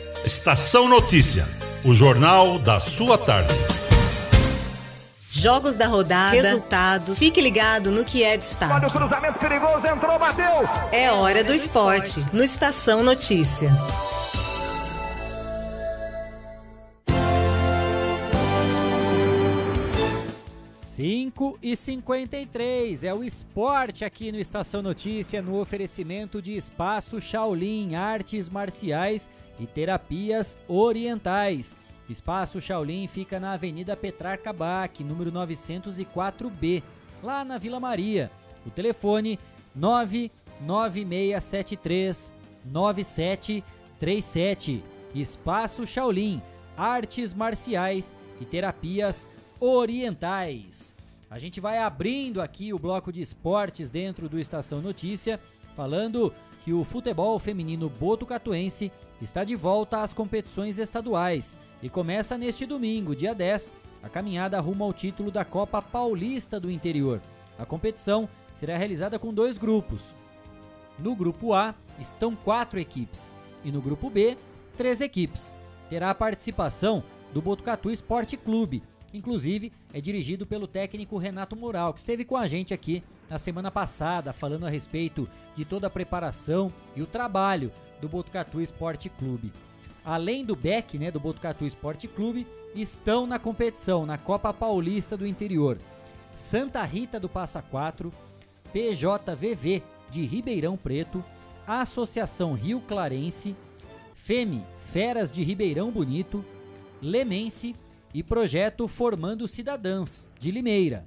Estação Notícia, o jornal da sua tarde. Jogos da rodada, resultados. Fique ligado no que é destaque. Olha o cruzamento perigoso, entrou, bateu. É hora do esporte, no Estação Notícia. 5 e 53 é o esporte aqui no Estação Notícia no oferecimento de Espaço Shaolin Artes Marciais e Terapias Orientais. Espaço Shaolin fica na Avenida Petrarca Bach, número 904B, lá na Vila Maria. O telefone 99673 9737. Espaço Shaolin Artes Marciais e Terapias Orientais. A gente vai abrindo aqui o bloco de esportes dentro do Estação Notícia, falando que o futebol feminino botucatuense está de volta às competições estaduais e começa neste domingo, dia 10, a caminhada rumo ao título da Copa Paulista do Interior. A competição será realizada com dois grupos. No grupo A estão quatro equipes e no grupo B, três equipes. Terá a participação do Botucatu Esporte Clube, Inclusive, é dirigido pelo técnico Renato Mural, que esteve com a gente aqui na semana passada, falando a respeito de toda a preparação e o trabalho do Botucatu Esporte Clube. Além do BEC, né, do Botucatu Esporte Clube, estão na competição, na Copa Paulista do Interior. Santa Rita do Passa Quatro, PJVV de Ribeirão Preto, Associação Rio Clarense, FEME Feras de Ribeirão Bonito, Lemense e projeto Formando Cidadãos, de Limeira.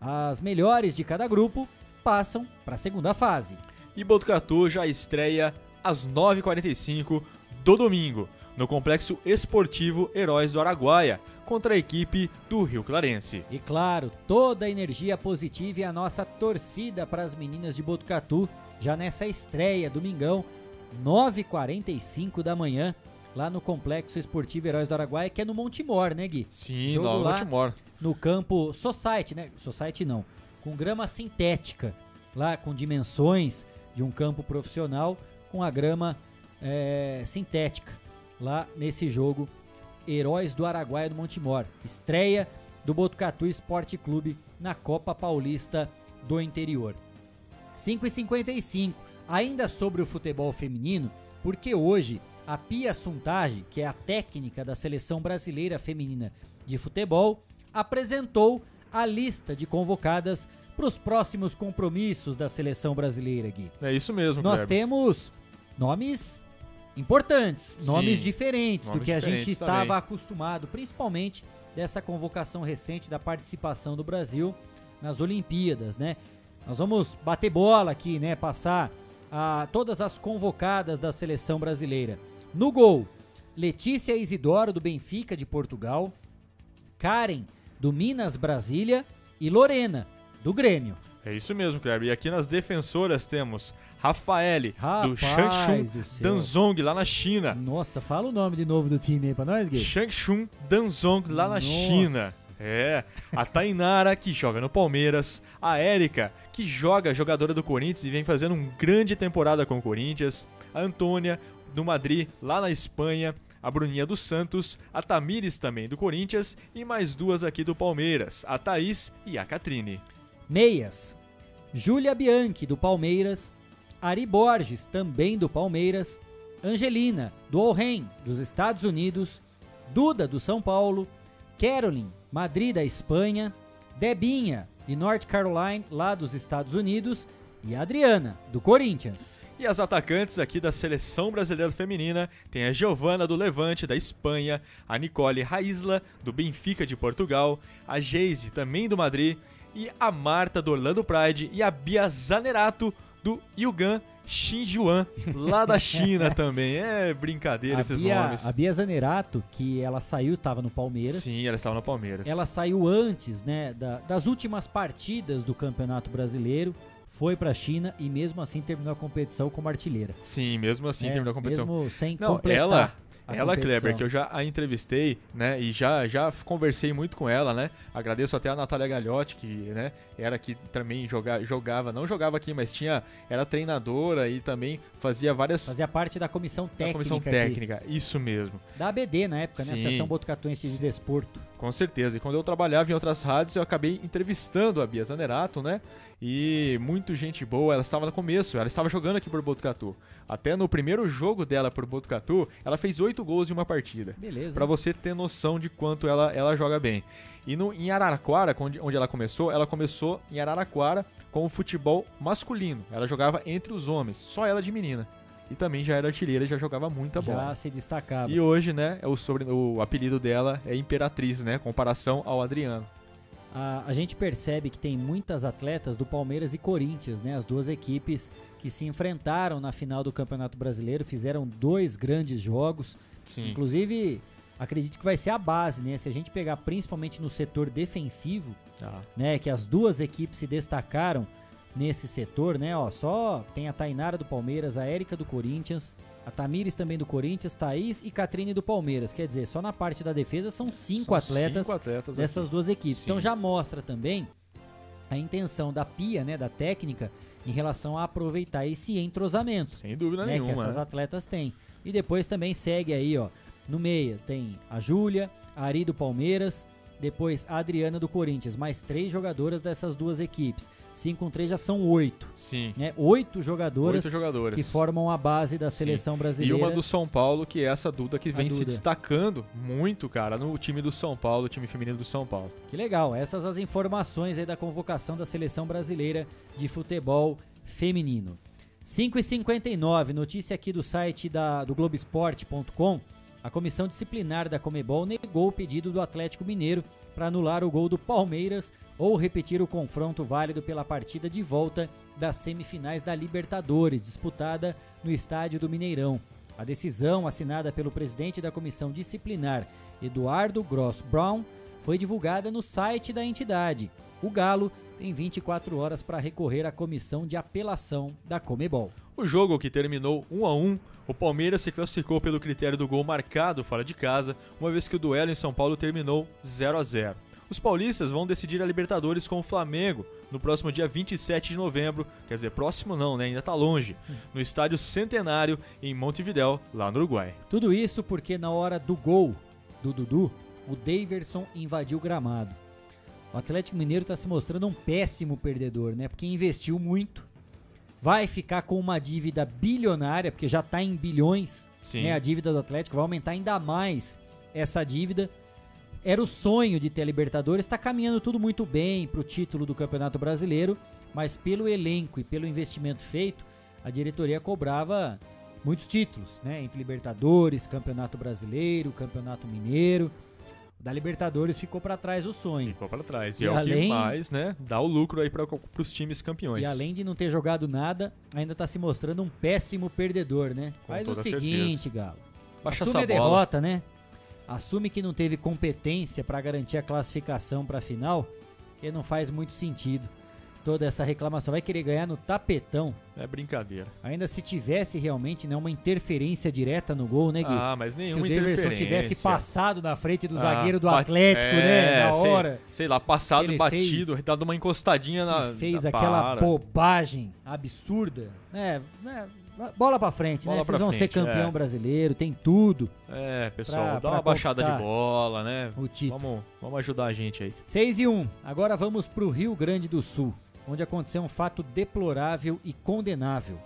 As melhores de cada grupo passam para a segunda fase. E Botucatu já estreia às 9h45 do domingo, no Complexo Esportivo Heróis do Araguaia, contra a equipe do Rio Clarense. E claro, toda a energia positiva e a nossa torcida para as meninas de Botucatu, já nessa estreia, domingão, 9h45 da manhã, lá no Complexo Esportivo Heróis do Araguaia, que é no Montemor, né, Gui? Sim, Jogo lá Montemor. No campo Society, né? Society não. com grama sintética, lá com dimensões de um campo profissional, com a grama é, sintética, lá nesse jogo Heróis do Araguaia do Montemor. Estreia do Botucatu Esporte Clube na Copa Paulista do Interior. 5 e 55 ainda sobre o futebol feminino, porque hoje a Pia Suntage, que é a técnica da seleção brasileira feminina de futebol, apresentou a lista de convocadas para os próximos compromissos da seleção brasileira, Gui. É isso mesmo, Nós Kleber. temos nomes importantes, Sim, nomes diferentes nomes do que a gente estava também. acostumado, principalmente dessa convocação recente da participação do Brasil nas Olimpíadas, né? Nós vamos bater bola aqui, né? Passar a todas as convocadas da seleção brasileira. No gol, Letícia Isidoro do Benfica de Portugal, Karen do Minas Brasília e Lorena do Grêmio. É isso mesmo, Kleber. E aqui nas defensoras temos Rafaele, do Rapaz Shangchun do. Danzong, lá na China. Nossa, fala o nome de novo do time aí pra nós, Gui. Shangchun Danzong, lá na Nossa. China. É, a Tainara, que joga no Palmeiras, a Érica, que joga jogadora do Corinthians e vem fazendo uma grande temporada com o Corinthians, a Antônia, do Madrid, lá na Espanha, a Bruninha do Santos, a Tamires também do Corinthians e mais duas aqui do Palmeiras, a Thaís e a Catrine. Meias. Júlia Bianchi, do Palmeiras. Ari Borges, também do Palmeiras. Angelina, do Olren, dos Estados Unidos. Duda, do São Paulo. Carolyn, Madrid, da Espanha. Debinha, de North Carolina, lá dos Estados Unidos. E Adriana, do Corinthians. E as atacantes aqui da seleção brasileira feminina tem a Giovana do Levante, da Espanha, a Nicole Raisla, do Benfica de Portugal, a Geise, também do Madrid, e a Marta do Orlando Pride e a Bia Zanerato do Yugan Xinjiang, lá da China [laughs] também. É brincadeira a esses Bia, nomes. A Bia Zanerato, que ela saiu, estava no Palmeiras. Sim, ela estava no Palmeiras. Ela saiu antes, né, da- das últimas partidas do Campeonato Brasileiro, foi pra China e mesmo assim terminou a competição como artilheira. Sim, mesmo assim É, terminou a competição. mesmo sem Não, completar ela, a ela competição. Kleber, que eu já a entrevistei, né, e já, já conversei muito com ela, né, agradeço até a Natália Galhotti, que, né, era que também joga, jogava, não jogava aqui, mas tinha, era treinadora e também fazia várias... Fazia parte da comissão da técnica. comissão aqui, técnica, isso mesmo. Da ABD na época, né? Sim. Associação Botucatuense de Desporto. Com certeza. E quando eu trabalhava em outras rádios, eu acabei entrevistando a Bia Zanerato, né? E muito gente boa. Ela estava no começo, ela estava jogando aqui por Botucatu. Até no primeiro jogo dela por Botucatu, ela fez oito gols em uma partida. Beleza. Pra você ter noção de quanto ela, ela joga bem. E no, em Araraquara, onde, onde ela começou, ela começou em Araraquara com o futebol masculino. Ela jogava entre os homens, só ela de menina. E também já era artilheira e já jogava muita Já bola. se destacava. E hoje, né, é o, sobre, o apelido dela é Imperatriz, né? Comparação ao Adriano. A, a gente percebe que tem muitas atletas do Palmeiras e Corinthians, né? As duas equipes que se enfrentaram na final do Campeonato Brasileiro, fizeram dois grandes jogos. Sim. Inclusive, acredito que vai ser a base, né? Se a gente pegar principalmente no setor defensivo, Ah, né? Que as duas equipes se destacaram nesse setor, né? Ó, só tem a Tainara do Palmeiras, a Érica do Corinthians, a Tamires também do Corinthians, Thaís e Catrine do Palmeiras. Quer dizer, só na parte da defesa são cinco São atletas cinco atletas dessas aqui. duas equipes. Sim. Então já mostra também a intenção da Pia, né, da técnica, em relação a aproveitar esse entrosamento. Sem dúvida né, nenhuma. Que essas né? atletas têm. E depois também segue aí, ó, no meio tem a Júlia, a Ari do Palmeiras, depois a Adriana do Corinthians, mais três jogadoras dessas duas equipes. 5 com 3 já são oito. Sim. Né? Oito jogadoras, Oito jogadoras. que formam a base da Sim. seleção E brasileira. uma do São Paulo, que é essa Duda que A vem se Duda. destacando muito, cara, no time do São Paulo, time feminino do São Paulo. Que legal, essas as informações aí da convocação da seleção brasileira de futebol feminino. 5 e 59 notícia aqui do site da, do Globoesporte.com. A comissão disciplinar da Comebol negou o pedido do Atlético Mineiro para anular o gol do Palmeiras ou repetir o confronto válido pela partida de volta das semifinais da Libertadores, disputada no estádio do Mineirão. A decisão, assinada pelo presidente da comissão disciplinar, Eduardo Gross Brown, foi divulgada no site da entidade. O Galo tem 24 horas para recorrer à comissão de apelação da Comebol. O jogo que terminou 1 a 1, o Palmeiras se classificou pelo critério do gol marcado fora de casa, uma vez que o duelo em São Paulo terminou 0 a 0. Os paulistas vão decidir a Libertadores com o Flamengo no próximo dia 27 de novembro, quer dizer, próximo não, né? Ainda tá longe, no estádio Centenário em Montevidéu, lá no Uruguai. Tudo isso porque na hora do gol do Dudu, o Daverson invadiu o gramado. O Atlético Mineiro está se mostrando um péssimo perdedor, né? Porque investiu muito, vai ficar com uma dívida bilionária, porque já está em bilhões, Sim. né? A dívida do Atlético vai aumentar ainda mais essa dívida. Era o sonho de ter a Libertadores, está caminhando tudo muito bem para o título do Campeonato Brasileiro, mas pelo elenco e pelo investimento feito, a diretoria cobrava muitos títulos, né? Entre Libertadores, Campeonato Brasileiro, Campeonato Mineiro. Da Libertadores ficou para trás o sonho. Ficou para trás. E, E é o que além- mais, né? Dá o lucro aí para os times campeões. E além de não ter jogado nada, ainda tá se mostrando um péssimo perdedor, né? Com Faz o seguinte, certeza. Galo. Baixa Assume a derrota, né? Assume que não teve competência para garantir a classificação para a final, que não faz muito sentido. Toda essa reclamação vai querer ganhar no tapetão. É brincadeira. Ainda se tivesse realmente né, uma interferência direta no gol, né, Gui? Ah, mas Se nenhuma o Daverson interferência. tivesse passado na frente do Ah, zagueiro do Atlético, né, é, na sei- hora. Sei, lá, passado, Ele batido, fez- dado uma encostadinha na. fez na- aquela para. bobagem absurda. É, é, bola pra frente, Bola né? Vocês vão ser frente, campeão é. brasileiro, tem tudo. É, pessoal, pra- dá pra uma baixada de bola, né? O título. Vamos, vamos ajudar a gente aí. 6 e 1. Agora vamos pro Rio Grande do Sul, onde aconteceu um fato deplorável e condenável.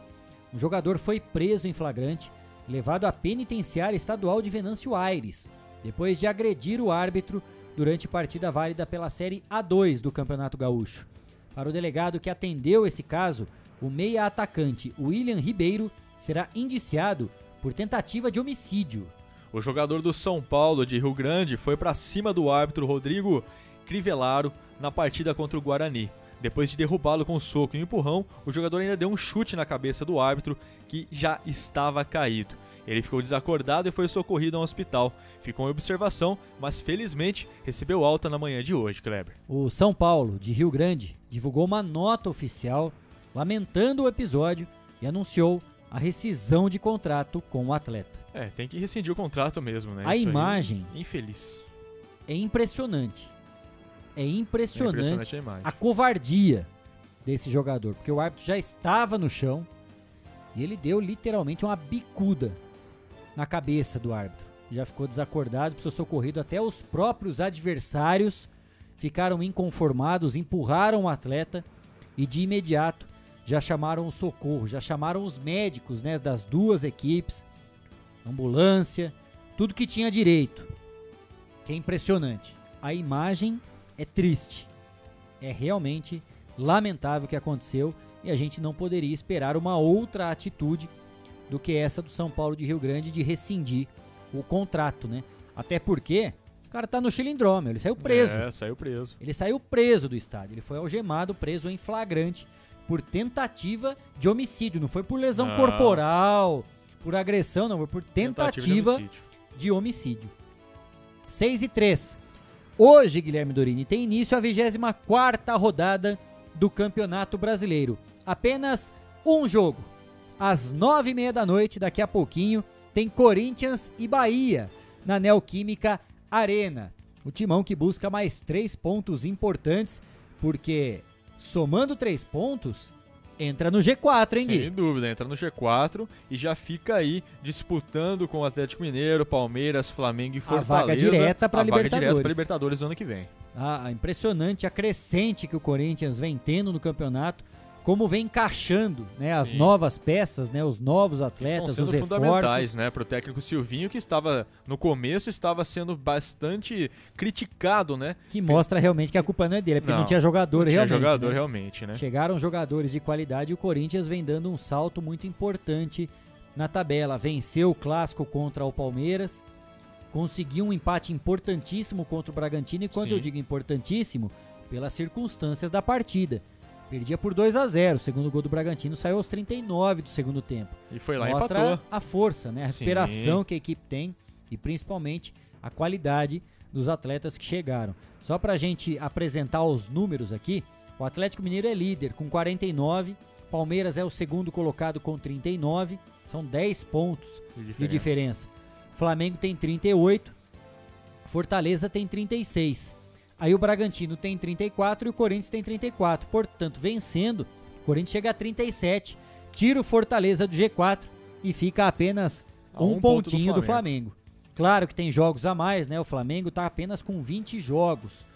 Um jogador foi preso em flagrante, levado à penitenciária estadual de Venâncio Aires, depois de agredir o árbitro durante partida válida pela Série A2 do Campeonato Gaúcho. Para o delegado que atendeu esse caso, o meia atacante William Ribeiro será indiciado por tentativa de homicídio. O jogador do São Paulo de Rio Grande foi pra cima do árbitro Rodrigo Crivellaro na partida contra o Guarani. Depois de derrubá-lo com um soco e um empurrão, o jogador ainda deu um chute na cabeça do árbitro, que já estava caído. Ele ficou desacordado e foi socorrido a um hospital. Ficou em observação, mas felizmente recebeu alta na manhã de hoje, Kleber. O São Paulo, de Rio Grande, divulgou uma nota oficial lamentando o episódio e anunciou a rescisão de contrato com o atleta. É, tem que rescindir o contrato mesmo, né? A Isso aí, imagem- infeliz. É impressionante. É impressionante, É impressionante a a covardia desse jogador, porque o árbitro já estava no chão e ele deu literalmente uma bicuda na cabeça do árbitro. Já ficou desacordado, precisou socorrido. Até os próprios adversários ficaram inconformados, empurraram o atleta e de imediato já chamaram o socorro, já chamaram os médicos né, das duas equipes, ambulância, tudo que tinha direito. Que é impressionante. A imagem é triste. É realmente lamentável o que aconteceu e a gente não poderia esperar uma outra atitude do que essa do São Paulo de Rio Grande de rescindir o contrato, né? Até porque o cara tá no chilindrômio, ele saiu preso. É, saiu preso. Ele saiu preso do estádio, ele foi algemado, preso em flagrante por tentativa de homicídio, não foi por lesão Não. corporal, por agressão, não, foi por Tentativa de tentativa homicídio. de homicídio. 6 e 3. Hoje, Guilherme Dorini, tem início a 24 rodada do Campeonato Brasileiro. Apenas um jogo. Às 9h30 da noite, daqui a pouquinho, tem Corinthians e Bahia na Neoquímica Arena. O timão que busca mais três pontos importantes, porque somando três pontos, entra no G4, hein, Gui? Sem dúvida, entra no G4 e já fica aí disputando com o Atlético Mineiro, Palmeiras, Flamengo e Fortaleza. vaga direta pra a vaga direta Libertadores. pra Libertadores no ano que vem. a a impressionante, a crescente que o Corinthians vem tendo no campeonato, como vem encaixando né, as Sim. novas peças, né, os novos atletas, Estão os sendo fundamentais, reforços. né, pro técnico Silvinho, que estava, no começo, estava sendo bastante criticado, né? Que mostra realmente que a culpa não é dele, é porque não, Não, tinha jogador não tinha realmente. jogador né? realmente, né? Chegaram jogadores de qualidade e o Corinthians vem dando um salto muito importante na tabela. Venceu o clássico contra o Palmeiras, conseguiu um empate importantíssimo contra o Bragantino, e quando Sim. eu digo importantíssimo, pelas circunstâncias da partida. Perdia por 2 a 0 o segundo gol do Bragantino saiu aos 39 do segundo tempo. E foi lá e Mostra empatou. a força, né? A Sim. recuperação que a equipe tem e principalmente a qualidade dos atletas que chegaram. Só pra gente apresentar os números aqui, o Atlético Mineiro é líder com 49, Palmeiras é o segundo colocado com 39, são 10 pontos De de diferença. diferença. Flamengo tem 38, Fortaleza tem 36. Aí o Bragantino tem 34 e o Corinthians tem 34. Portanto, vencendo, o Corinthians chega a 37, tira o Fortaleza do G4 e fica apenas A um, um ponto do pontinho do Flamengo. Flamengo. Claro que tem jogos a mais, né? O Flamengo está apenas com 20 jogos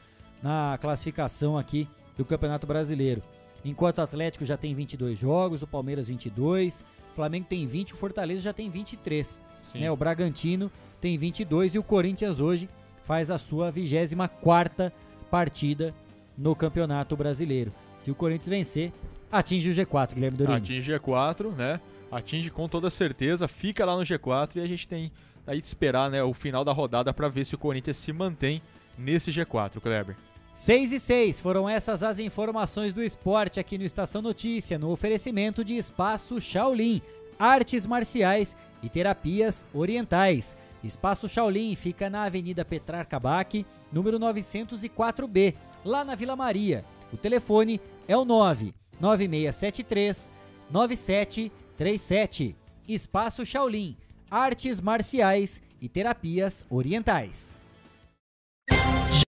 na classificação aqui do Campeonato Brasileiro. Enquanto o Atlético já tem 22 jogos, o Palmeiras 22, o Flamengo tem 20, o Fortaleza já tem 23. Sim. Né? O Bragantino tem 22 e o Corinthians hoje faz a sua 24ª partida no Campeonato Brasileiro. Se o Corinthians vencer, atinge o G4, Guilherme Dorini. Atinge G4, né? Atinge com toda certeza, fica lá no G4 e a gente tem aí de esperar, né, o final da rodada para ver se o Corinthians se mantém nesse G4, Kleber. 6 e 6 foram essas as informações do esporte aqui no Estação Notícia, no oferecimento de Espaço Shaolin, artes marciais e terapias orientais. Espaço Shaolin fica na Avenida Petrarca Bac, número 904B, lá na Vila Maria. O telefone é o 9 9673 9737. Espaço Shaolin, artes marciais e terapias orientais.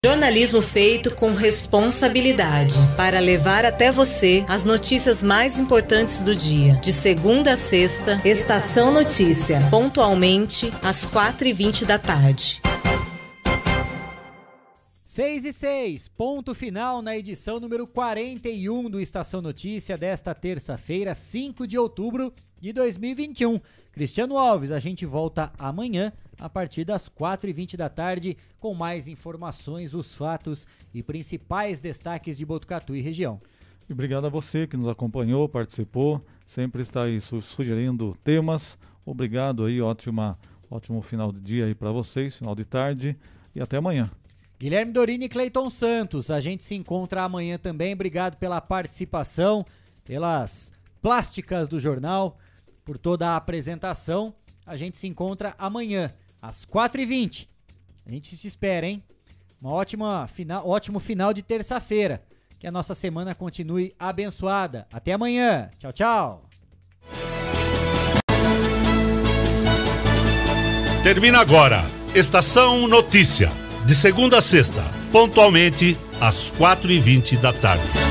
Jornalismo feito com responsabilidade para levar até você as notícias mais importantes do dia. De segunda a sexta, Estação Notícia, pontualmente às 4h20 da tarde. 6 e 6, ponto final na edição número 41 do Estação Notícia desta terça-feira, 5 de outubro de 2021. Cristiano Alves, a gente volta amanhã a partir das 4h20 da tarde com mais informações, os fatos e principais destaques de Botucatu e região. Obrigado a você que nos acompanhou, participou, sempre está aí su- sugerindo temas. Obrigado aí, ótima, ótimo final de dia aí para vocês, final de tarde e até amanhã. Guilherme Dorini e Cleiton Santos, a gente se encontra amanhã também. Obrigado pela participação, pelas plásticas do jornal, por toda a apresentação. A gente se encontra amanhã, às 4h20. A gente se espera, hein? Uma ótima final, ótimo final de terça-feira. Que a nossa semana continue abençoada. Até amanhã. Tchau, tchau. Termina agora. Estação Notícia. De segunda a sexta, pontualmente às quatro e vinte da tarde.